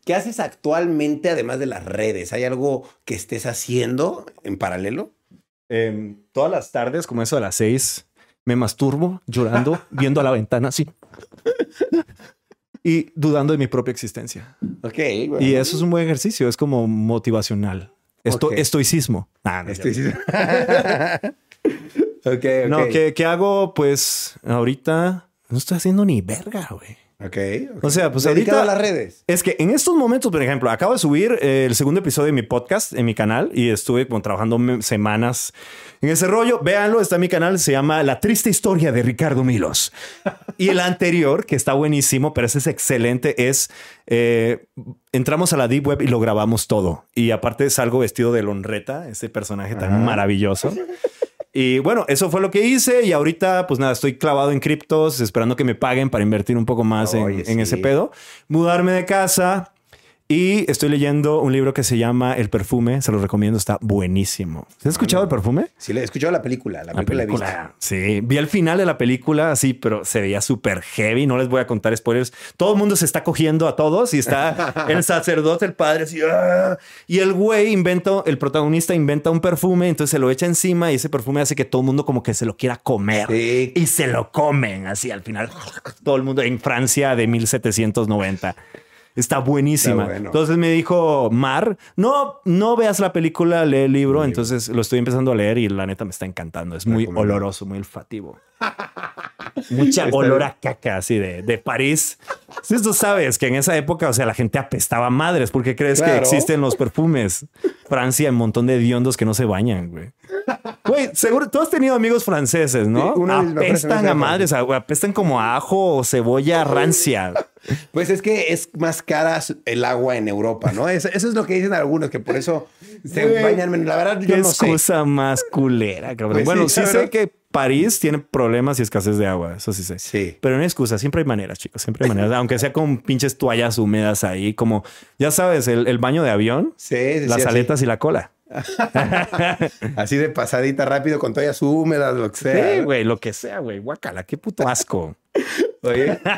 ¿Qué haces actualmente además de las redes? ¿Hay algo que estés haciendo en paralelo? Em, todas las tardes, como eso a las seis, me masturbo llorando, viendo a la ventana así. Y dudando de mi propia existencia. Ok, bueno. Y eso es un buen ejercicio, es como motivacional. Esto. Estoicismo. Ah, no, Estoy- ya. ok, ok. No, ¿qué, qué hago? Pues ahorita no estoy haciendo ni verga, güey. Ok, ok. O sea, pues Dedicado ahorita- a las redes. Es que en estos momentos, por ejemplo, acabo de subir eh, el segundo episodio de mi podcast en mi canal y estuve como trabajando semanas en ese rollo. Véanlo, está en mi canal, se llama La triste historia de Ricardo Milos. Y el anterior, que está buenísimo, pero ese es excelente, es eh, entramos a la Deep Web y lo grabamos todo. Y aparte salgo vestido de Lonreta, ese personaje tan Ajá. maravilloso. Y bueno, eso fue lo que hice y ahorita pues nada, estoy clavado en criptos, esperando que me paguen para invertir un poco más en, ese pedo, mudarme de casa Y estoy leyendo un libro que se llama El perfume, se lo recomiendo, está buenísimo. ¿Has escuchado el perfume? Sí, he escuchado la película. La película, la he visto. Sí, vi el final de la película así, pero se veía súper heavy. No les voy a contar spoilers. Todo el mundo se está cogiendo a todos y está el sacerdote, el padre, así. ¡ah! Y el güey inventa, el protagonista inventa un perfume, entonces se lo echa encima y ese perfume hace que todo el mundo como que se lo quiera comer. Sí. Y se lo comen así al final. Todo el mundo en Francia de 1790. Está buenísima. Está bueno. Entonces me dijo Mar, no, no veas la película, lee el libro. Entonces lo estoy empezando a leer y la neta me está encantando. Es muy Recomendado. oloroso, muy olfativo. Mucha Está olor bien. a caca así de, de París. Si tú sabes que en esa época, o sea, la gente apestaba madres porque crees que Claro. existen los perfumes. Francia, un montón de hediondos que no se bañan, güey. Güey, seguro tú has tenido amigos franceses, ¿no? Sí, una apestan a madres, a- apestan como a ajo o cebolla rancia. Pues es que es más cara el agua en Europa, ¿no? Eso, eso es lo que dicen algunos, que por eso se Güey, bañan menos. La verdad, yo Qué no sé. excusa más culera, cabrón. Pues bueno, sí, sé que París tiene problemas y escasez de agua, eso sí sé. Sí. Pero no hay excusa, siempre hay maneras, chicos, siempre hay maneras. Aunque sea con pinches toallas húmedas ahí, como, ya sabes, el, el baño de avión, Sí, sí, las aletas y la cola. Así, de pasadita rápido con toallas húmedas, lo que sea. Sí, güey, lo que sea, güey. Guácala, qué puto asco. Oye.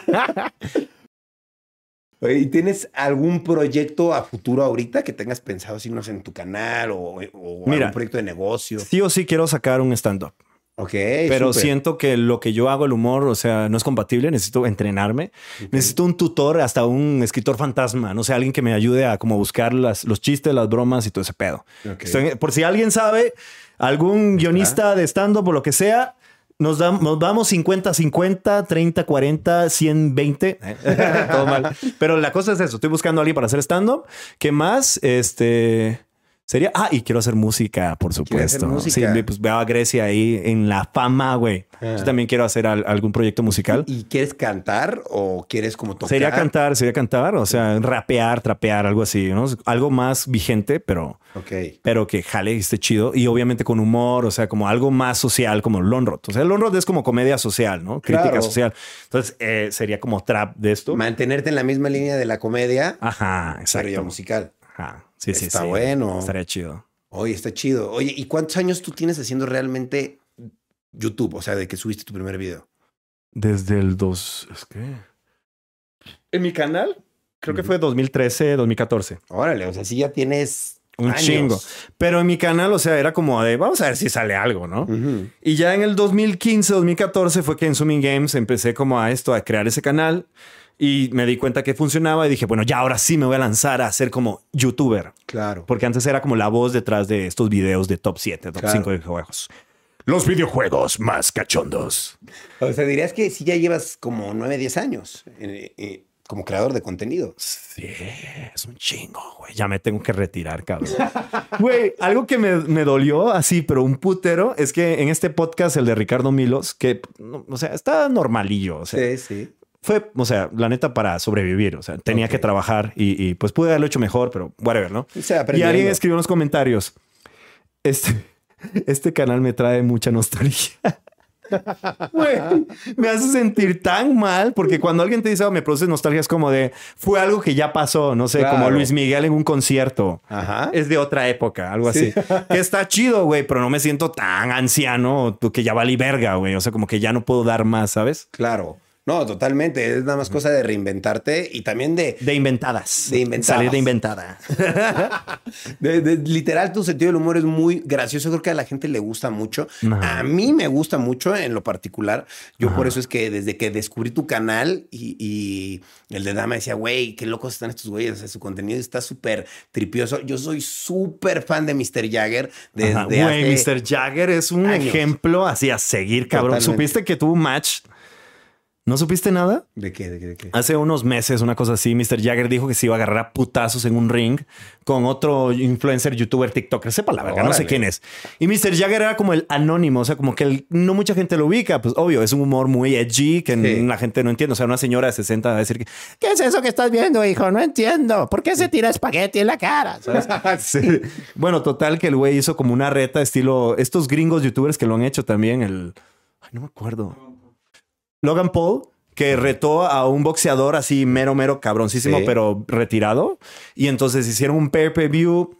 Oye, ¿y tienes algún proyecto a futuro ahorita que tengas pensado, si no sé, en tu canal o, o Mira. algún proyecto de negocio? Sí o sí quiero sacar un stand-up. Ok, Pero súper. siento que lo que yo hago, el humor, o sea, no es compatible. Necesito entrenarme. Necesito un tutor, hasta un escritor fantasma. No sé, alguien que me ayude a como buscar las, los chistes, las bromas y todo ese pedo. Ok. Estoy- por si alguien sabe, algún guionista de stand-up o lo que sea, nos, dam- nos vamos 50-50, 30-40, 100-20. Todo mal. Pero la cosa es eso. Estoy buscando a alguien para hacer stand-up. ¿Qué más? Este... Sería... Ah, y quiero hacer música, por ¿Quieres hacer supuesto. música? Sí, pues veo a Grecia ahí en la fama, güey. Ah. Yo también quiero hacer al- algún proyecto musical. ¿Y quieres cantar o quieres como tocar? Sería cantar, sería cantar, o sea, rapear, trapear, algo así, ¿no? Algo más vigente, pero, Ok. pero que jale y esté chido. Y obviamente con humor, o sea, como algo más social, como Lonrod. O sea, Lonrod es como comedia social, ¿no? Crítica Claro. social. Entonces, eh, sería como trap de esto. Mantenerte en la misma línea de la comedia, Ajá, pero exacto. musical. Ajá. Sí, sí, Está sí. bueno. Estaría chido. Oye, está chido. Oye, ¿y cuántos años tú tienes haciendo realmente YouTube? O sea, de que subiste tu primer video. Desde el 2... Es que... En mi canal, creo que fue 2013, 2014. Órale, o sea, sí ya tienes Un años. chingo. Pero en mi canal, o sea, era como de, vamos a ver si sale algo, ¿no? Y ya en el 2015, 2014 fue que en Zooming Games empecé como a esto, a crear ese canal y me di cuenta que funcionaba y dije, bueno, ya ahora sí me voy a lanzar a ser como youtuber. Claro. Porque antes era como la voz detrás de estos videos de top 7, top Claro. 5 de juegos. Los videojuegos más cachondos. O sea, dirías que sí ya llevas como 9, 10 años eh, eh, como creador de contenido. Sí, es un chingo, güey. Ya me tengo que retirar, cabrón. Güey, algo que me, me dolió así, pero un putero, es que en este podcast, el de Ricardo Milos, que, o sea, está normalillo. O sea, Sí, sí. Fue, o sea, la neta para sobrevivir. O sea, tenía que trabajar y, y, pues pude haberlo hecho mejor, pero whatever, ¿no? Y alguien escribió en los comentarios: Este, este canal me trae mucha nostalgia. Güey, me hace sentir tan mal porque cuando alguien te dice "Oh, me produce nostalgia es como de fue algo que ya pasó, no sé, como. Luis Miguel en un concierto. Ajá. Es de otra época, algo así. Sí. Que está chido, güey, pero no me siento tan anciano que ya valí verga, güey. O sea, como que ya no puedo dar más, ¿sabes? Claro. No, totalmente. Es nada más cosa de reinventarte y también de, De inventadas. De inventadas. Salir de inventada. de- de- literal, tu sentido del humor es muy gracioso. Creo que a la gente le gusta mucho. Ajá. A mí me gusta mucho en lo particular. Yo por eso es que desde que descubrí tu canal y, y el de Dama decía, güey, qué locos están estos güeyes. O sea, su contenido está súper tripioso. Yo soy súper fan de Mr. Jagger desde. Güey, hace... Mr. Jagger es un años. ejemplo así a seguir, cabrón. Totalmente. ¿Supiste que tuvo un match? ¿No supiste nada? ¿De qué? ¿De qué? ¿De qué? Hace unos meses, una cosa así, Mr. Jagger dijo que se iba a agarrar a putazos en un ring con otro influencer, youtuber, TikToker, sepa la verga, no sé quién es. Y Mr. Jagger era como el anónimo, o sea, como que el- no mucha gente lo ubica, pues obvio, es un humor muy edgy que Sí. la gente no entiende. O sea, una señora de 60 va a decir, que, ¿qué es eso que estás viendo, hijo? No entiendo. ¿Por qué se tira espagueti en la cara? ¿Sabes? Sí. Bueno, total que el güey hizo como una reta estilo estos gringos youtubers que lo han hecho también, el... Ay, no me acuerdo. Logan Paul que retó a un boxeador así mero, mero cabroncísimo, Sí. pero retirado. Y entonces hicieron un pay-per-view,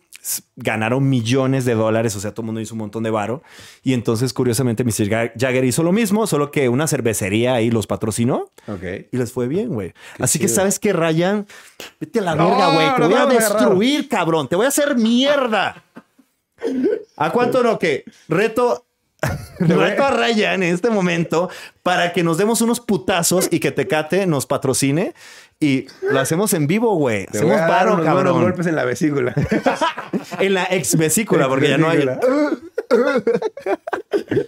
ganaron millones de dólares, o sea, todo el mundo hizo un montón de varo. Y entonces, curiosamente, Mr. Jagger hizo lo mismo, solo que una cervecería ahí los patrocinó. Ok. Y les fue bien, güey. Qué Así que sabes que Ryan, vete a la No, verga, güey. Te no voy a destruir, cabrón. Te voy a hacer mierda. ¿A cuánto no? Que reto, reto a Ryan en este momento para que nos demos unos putazos y que Tecate nos patrocine y lo hacemos en vivo, güey. Hacemos dar varo, unos cabrón. golpes en la vesícula. En la ex vesícula, porque ya no hay.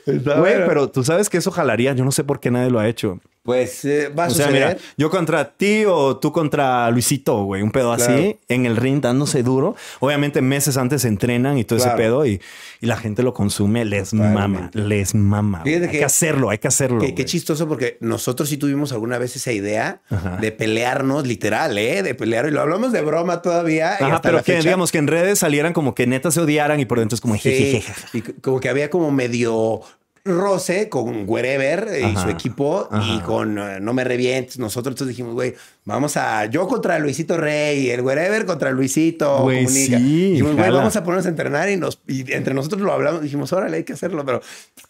Güey, pero tú sabes que eso jalaría. Yo no sé por qué nadie lo ha hecho. Pues eh, va a O sea, suceder. mira, yo contra ti o tú contra Luisito, güey, un pedo Claro. así, en el ring dándose duro. Obviamente meses antes se entrenan y todo Claro. ese pedo y, y la gente lo consume, les Totalmente. mama, les mama. Hay que- hacerlo, hay que hacerlo. Qué, chistoso porque nosotros sí tuvimos alguna vez esa idea Ajá. de pelearnos, literal, ¿eh? De pelear. Y lo hablamos de broma todavía. y Ajá, hasta pero la que fecha. digamos que en redes salieran como que neta se odiaran y por dentro es como Sí, jejeje. y como que había como medio roce con Wherever y Ajá, su equipo y con eh, No Me Revientes. Nosotros entonces dijimos, güey, vamos a yo contra Luisito Rey, el Wherever contra Luisito. Güey, comunica. sí, dijimos, güey, vamos a ponernos a entrenar y, nos, y entre nosotros lo hablamos. Dijimos, órale, hay que hacerlo, pero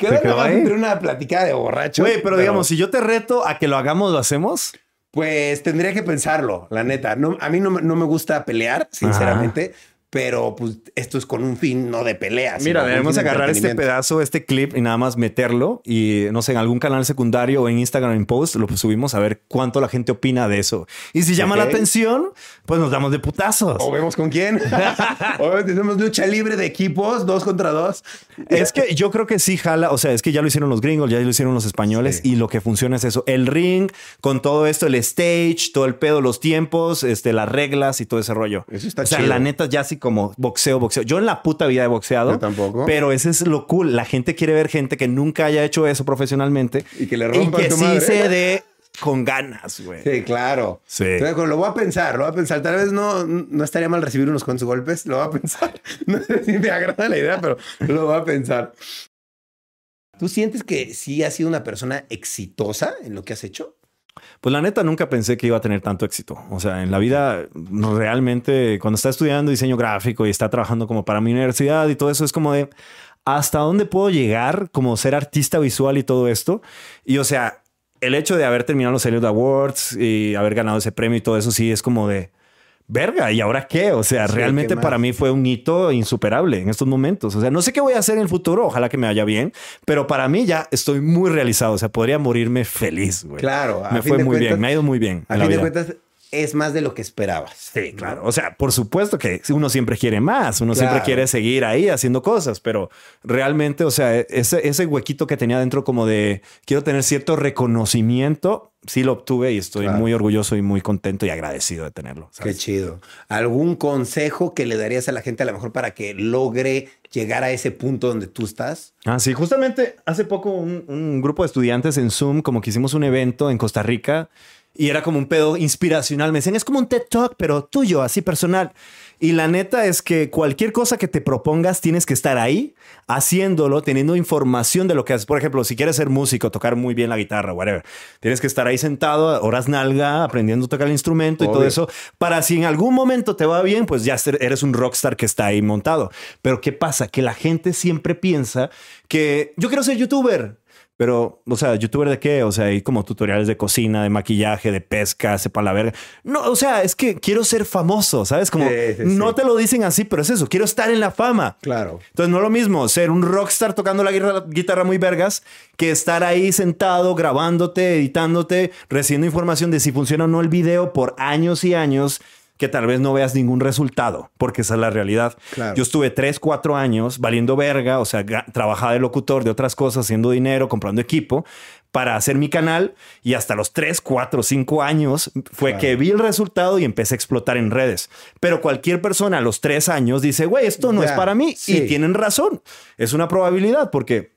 nada quedó más entre una platicada de borrachos. Güey, pero, digamos, si yo te reto a que lo hagamos, ¿lo hacemos? Pues tendría que pensarlo, la neta. No, a mí no, no me gusta pelear, sinceramente, pero pues esto es con un fin no de pelea. sino Mira, debemos agarrar este pedazo, este clip y nada más meterlo y no sé, en algún canal secundario o en Instagram en post lo subimos a ver cuánto la gente opina de eso. Y si llama la Ok. atención, pues nos damos de putazos. O vemos con quién. o tenemos lucha libre de equipos, dos contra dos. Es que yo creo que sí jala, o sea, es que ya lo hicieron los gringos, ya lo hicieron los españoles Sí. y lo que funciona es eso, el ring con todo esto, el stage, todo el pedo, los tiempos, este, las reglas y todo ese rollo. Eso está o sea, chido. la neta ya así como boxeo, boxeo. Yo en la puta vida he boxeado. Yo tampoco. Pero ese es lo cool. La gente quiere ver gente que nunca haya hecho eso profesionalmente Y que le y rompan que tu sí madre. se dé con ganas, güey. Sí, claro. Sí. De acuerdo, Lo voy a pensar, lo voy a pensar. Tal vez no, no estaría mal recibir unos cuantos golpes. Lo voy a pensar. No sé si me agrada la idea, pero lo voy a pensar. ¿Tú sientes que sí has sido una persona exitosa en lo que has hecho? Pues la neta nunca pensé que iba a tener tanto éxito. O sea, en la vida realmente cuando está estudiando diseño gráfico y está trabajando como para mi universidad y todo eso es como de hasta dónde puedo llegar como ser artista visual y todo esto. Y o sea, el hecho de haber terminado los Elliot Awards y haber ganado ese premio y todo eso sí es como de verga. ¿Y ahora qué? O sea, Sí, realmente para mí fue un hito insuperable en estos momentos. O sea, no sé qué voy a hacer en el futuro. Ojalá que me vaya bien, pero para mí ya estoy muy realizado. O sea, podría morirme feliz. güey. Claro, Me fue muy cuentas- bien, me ha ido muy bien. A fin de cuentas, es más de lo que esperabas. Sí, claro. O sea, por supuesto que uno siempre quiere más, uno Claro. siempre quiere seguir ahí haciendo cosas, pero realmente, o sea, ese, ese huequito que tenía dentro como de quiero tener cierto reconocimiento, sí lo obtuve y estoy Claro. muy orgulloso y muy contento y agradecido de tenerlo. Qué chido. ¿Algún consejo que le darías a la gente a lo mejor para que logre llegar a ese punto donde tú estás? Ah, sí, justamente hace poco un, un grupo de estudiantes en Zoom, como que hicimos un evento en Costa Rica y era como un pedo inspiracional. Me decían, es como un TED Talk, pero tuyo, así personal. Y la neta es que cualquier cosa que te propongas tienes que estar ahí haciéndolo, teniendo información de lo que haces. Por ejemplo, si quieres ser músico, tocar muy bien la guitarra, whatever, tienes que estar ahí sentado, horas nalga, aprendiendo a tocar el instrumento y todo eso, para si en algún momento te va bien, pues ya eres un rockstar que está ahí montado. Pero ¿qué pasa? Que la gente siempre piensa que yo quiero ser youtuber. Pero, o sea, ¿youtuber de qué? O sea, hay como tutoriales de cocina, de maquillaje, de pesca, sepa la verga. No, o sea, es que quiero ser famoso, ¿sabes? Como Sí, sí, no sí. te lo dicen así, pero es eso, quiero estar en la fama. Claro. Entonces no es lo mismo ser un rockstar tocando la guitarra, guitarra muy vergas que estar ahí sentado grabándote, editándote, recibiendo información de si funciona o no el video por años y años que tal vez no veas ningún resultado, porque esa es la realidad. Claro. Yo estuve 3, 4 años valiendo verga, o sea, trabajaba de locutor de otras cosas, haciendo dinero, comprando equipo para hacer mi canal y hasta los 3, 4, 5 años fue Claro. que vi el resultado y empecé a explotar en redes. Pero cualquier persona a los 3 años dice, güey, esto no es para mí sí. y tienen razón. Es una probabilidad porque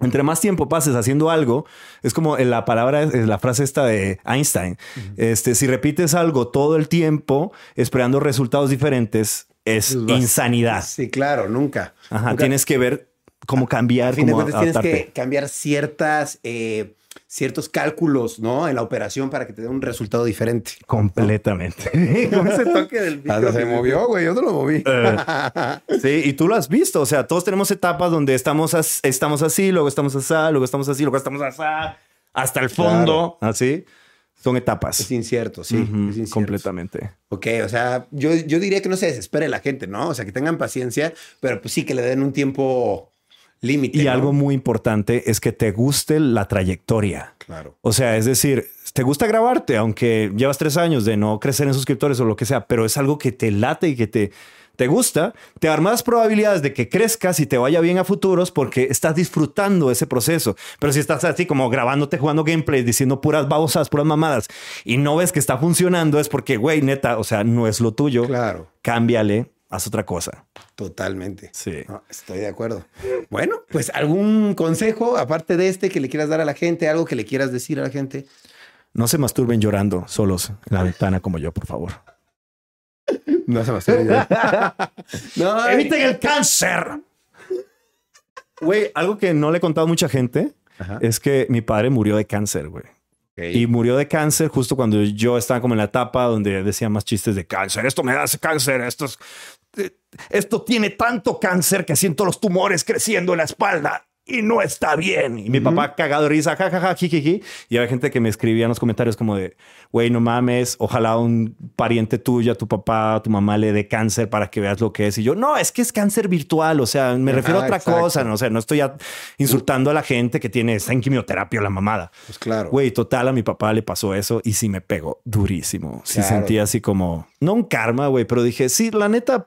entre más tiempo pases haciendo algo, es como la palabra, es la frase esta de Einstein. Este, si repites algo todo el tiempo esperando resultados diferentes, es insanidad. Sí, claro, nunca. Ajá, Nunca- tienes que ver cómo A cambiar, fin de cómo cuentas, tienes que cambiar ciertas eh, ciertos cálculos, ¿no? En la operación para que te dé un resultado diferente. Completamente. Con ese toque del Hasta se movió, güey. Yo no lo moví. Sí, y tú lo has visto. O sea, todos tenemos etapas donde estamos, as- estamos así, luego estamos así, luego estamos así, luego estamos así, hasta el fondo. Así. Son etapas. es incierto, sí. Ujú, es incierto. completamente. Ok, o sea, yo, yo diría que no se desespere la gente, ¿no? O sea, que tengan paciencia, pero pues sí que le den un tiempo límite. Y ¿no? algo muy importante es que te guste la trayectoria. Claro. O sea, es decir, te gusta grabarte, aunque llevas tres años de no crecer en suscriptores o lo que sea, pero es algo que te late y que te, te gusta, te da más probabilidades de que crezcas y te vaya bien a futuros porque estás disfrutando ese proceso. Pero si estás así como grabándote, jugando gameplay, diciendo puras babosas, puras mamadas y no ves que está funcionando, es porque, güey, neta, o sea, no es lo tuyo. Claro, Cámbiale, haz otra cosa. totalmente. Sí. No, estoy de acuerdo. Bueno, pues algún consejo, aparte de este, que le quieras dar a la gente, algo que le quieras decir a la gente. No se masturben llorando solos en la ventana como yo, por favor. No se me No, ¡Eviten el cáncer! Güey, algo que no le he contado a mucha gente Ajá. es que mi padre murió de cáncer, güey. Y murió de cáncer justo cuando yo estaba como en la etapa donde decía más chistes de cáncer. Esto me da cáncer, esto es- Esto tiene tanto cáncer que siento los tumores creciendo en la espalda y no está bien. Y mi papá cagado de risa, jajaja, jijiji. Y había gente que me escribía en los comentarios como de, güey, no mames, ojalá un pariente tuyo, tu papá, tu mamá le dé cáncer para que veas lo que es. Y yo, no, es que es cáncer virtual. O sea, me refiero a otra exacto. cosa. No, o sea, no estoy insultando a la gente que tiene, está en quimioterapia o la mamada. Pues claro. Güey, total, a mi papá le pasó eso y sí me pegó durísimo. Sí Claro. sentí así como, no un karma, güey, pero dije, sí, la neta,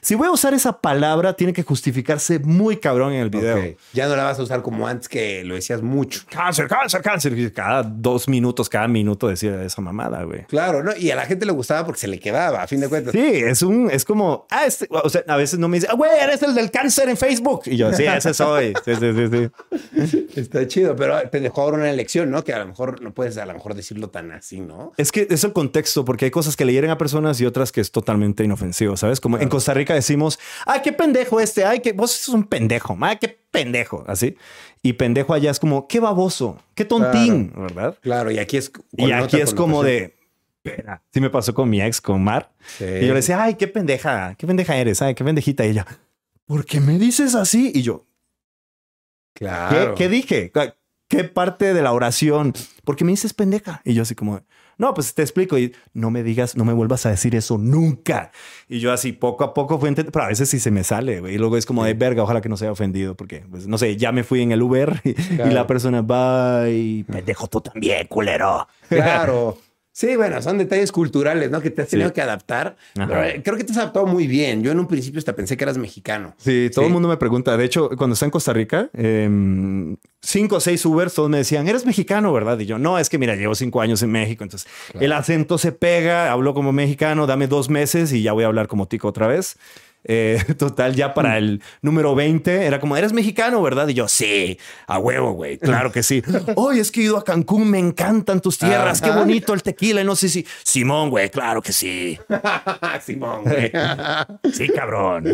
si voy a usar esa palabra, tiene que justificarse muy cabrón en el video. Ya no la vas a usar como antes que lo decías mucho. Cáncer, cáncer, cáncer. Cada dos minutos, cada minuto decía esa mamada, güey. Claro, ¿no? Y a la gente le gustaba porque se le quedaba, a fin de cuentas. Sí, es un, es como, ah, este, o sea, a veces no me dice, ah, güey, eres el del cáncer en Facebook. Y yo, sí, ese soy. Sí, sí, sí, sí. Está chido, pero te dejó ahora una elección, ¿no? Que a lo mejor no puedes a lo mejor decirlo tan así, ¿no? Es que es el contexto, porque hay cosas que le hieren a personas y otras que es totalmente inofensivo, ¿sabes? Como en Costa Rica decimos, ay, qué pendejo este, ay, que vos sos un pendejo, ay, qué pendejo, así. Y pendejo allá es como, qué baboso, qué tontín, ¿verdad? Claro, y aquí es. Y aquí es como de, espera, sí me pasó con mi ex, con Mar. Sí. Y yo le decía, ay, qué pendeja, qué pendeja eres, ay, qué pendejita. Y ella, ¿por qué me dices así? Y yo, ¿qué, Claro. qué dije? ¿Qué parte de la oración? ¿Por qué me dices pendeja? Y yo así como, no, pues te explico. Y no me digas, no me vuelvas a decir eso nunca. Y yo así poco a poco fui entendiendo, pero a veces sí se me sale, güey. Y luego es como de verga, ojalá que no se haya ofendido, porque, pues, no sé, ya me fui en el Uber y, Claro. y la persona va y pendejo tú también, culero. Claro. Sí, bueno, son detalles culturales, ¿no? Que te has tenido Sí. que adaptar. Pero, eh, creo que te has adaptado muy bien. Yo en un principio hasta pensé que eras mexicano. Sí, todo Sí. el mundo me pregunta. De hecho, cuando estaba en Costa Rica, em, cinco o seis Ubers, todos me decían, eres mexicano, ¿verdad? Y yo, no, es que mira, llevo cinco años en México. Entonces, el acento se pega, hablo como mexicano, dame dos meses y ya voy a hablar como tico otra vez. Eh, total, ya para el número 20 era como, eres mexicano, ¿verdad? Y yo, sí, a huevo, güey, claro que sí. Hoy es que he ido a Cancún, me encantan tus tierras, qué bonito el tequila, y no sé si... Simón, güey, claro que sí. Simón, güey. Sí, cabrón.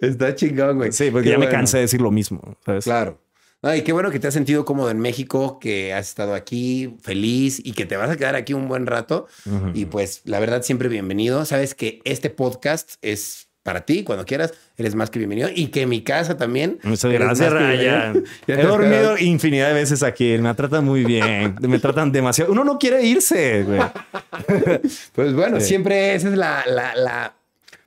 Está chingón, güey. Sí, porque Qué ya me cansé de decir lo mismo, ¿sabes? Claro. No, y qué bueno que te has sentido cómodo en México, que has estado aquí feliz y que te vas a quedar aquí un buen rato. Y pues la verdad siempre bienvenido. Sabes que este podcast es para ti cuando quieras. Eres más que bienvenido. Y que mi casa también. Muchas gracias, Ryan. He dormido quedado- infinidad de veces aquí. Me tratan muy bien. Me tratan demasiado. Uno no quiere irse, güey. Pues bueno, Sí. siempre esa es la, la, la-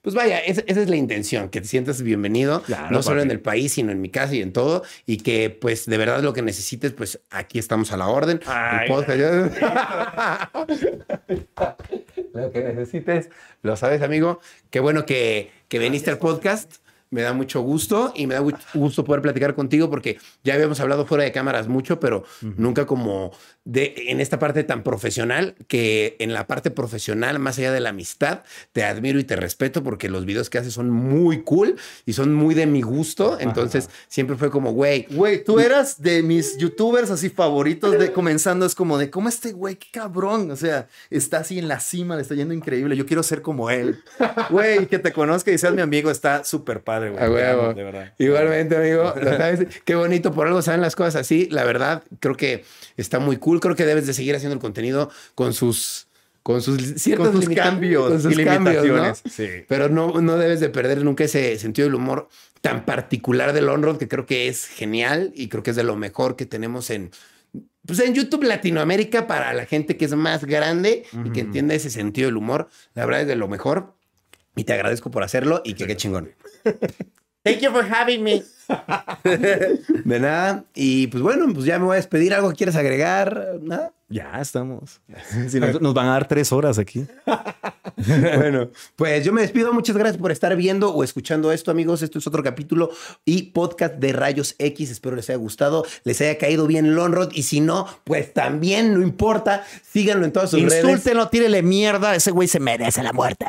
Pues vaya, esa, esa es la intención, que te sientas bienvenido, Claro, no solo papi. en el país, sino en mi casa y en todo, y que pues de verdad lo que necesites, pues aquí estamos a la orden. Ay, El podcast- lo que necesites, lo sabes, amigo. Qué bueno que, que viniste al podcast. Me da mucho gusto y me da gu- gusto poder platicar contigo porque ya habíamos hablado fuera de cámaras mucho, pero nunca como de en esta parte tan profesional que en la parte profesional, más allá de la amistad, te admiro y te respeto porque los videos que haces son muy cool y son muy de mi gusto. Entonces siempre fue como, güey, Güey, tú eras de mis youtubers así favoritos de comenzando. Es como de cómo este güey, qué cabrón. O sea, está así en la cima, le está yendo increíble. Yo quiero ser como él. Güey, que te conozca y seas mi amigo está súper padre. Madre, güey. A Te huevo. amo, De verdad. Igualmente, amigo. Lo sabes. Qué bonito, por algo saben las cosas así. La verdad, creo que está muy cool. Creo que debes de seguir haciendo el contenido con sus con sus ciertos Con sus limitan- cambios con sus y cambios, ¿no? limitaciones. Sí. Pero no, no debes de perder nunca ese sentido del humor tan particular del on-road que creo que es genial y creo que es de lo mejor que tenemos en, pues en YouTube Latinoamérica para la gente que es más grande y que entiende ese sentido del humor. La verdad es de lo mejor y te agradezco por hacerlo y que qué chingón. Thank you for having me. De nada. Y pues bueno, pues ya me voy a despedir. ¿Algo que quieres agregar? ¿Nada? Ya estamos. Si nos, nos van a dar tres horas aquí. bueno, pues yo me despido. Muchas gracias por estar viendo o escuchando esto, amigos. Esto es otro capítulo y podcast de Rayos X. Espero les haya gustado, les haya caído bien Lonrod. Y si no, pues también no importa. Síganlo en todas sus redes. Insúltenlo, tírele mierda. Ese güey se merece la muerte.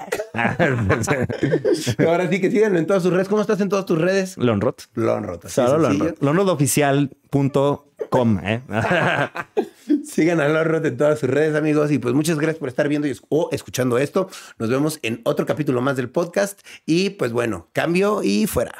Ahora sí que síganlo en todas sus redes. ¿Cómo estás en todas tus redes? Lonrod. Solo. Lonrot. Lonrodoficial.com, ¿eh? Sigan a Lonrod en todas sus redes, amigos. Y pues muchas gracias por estar viendo y o escuchando esto. Nos vemos en otro capítulo más del podcast. Y pues bueno, cambio y fuera.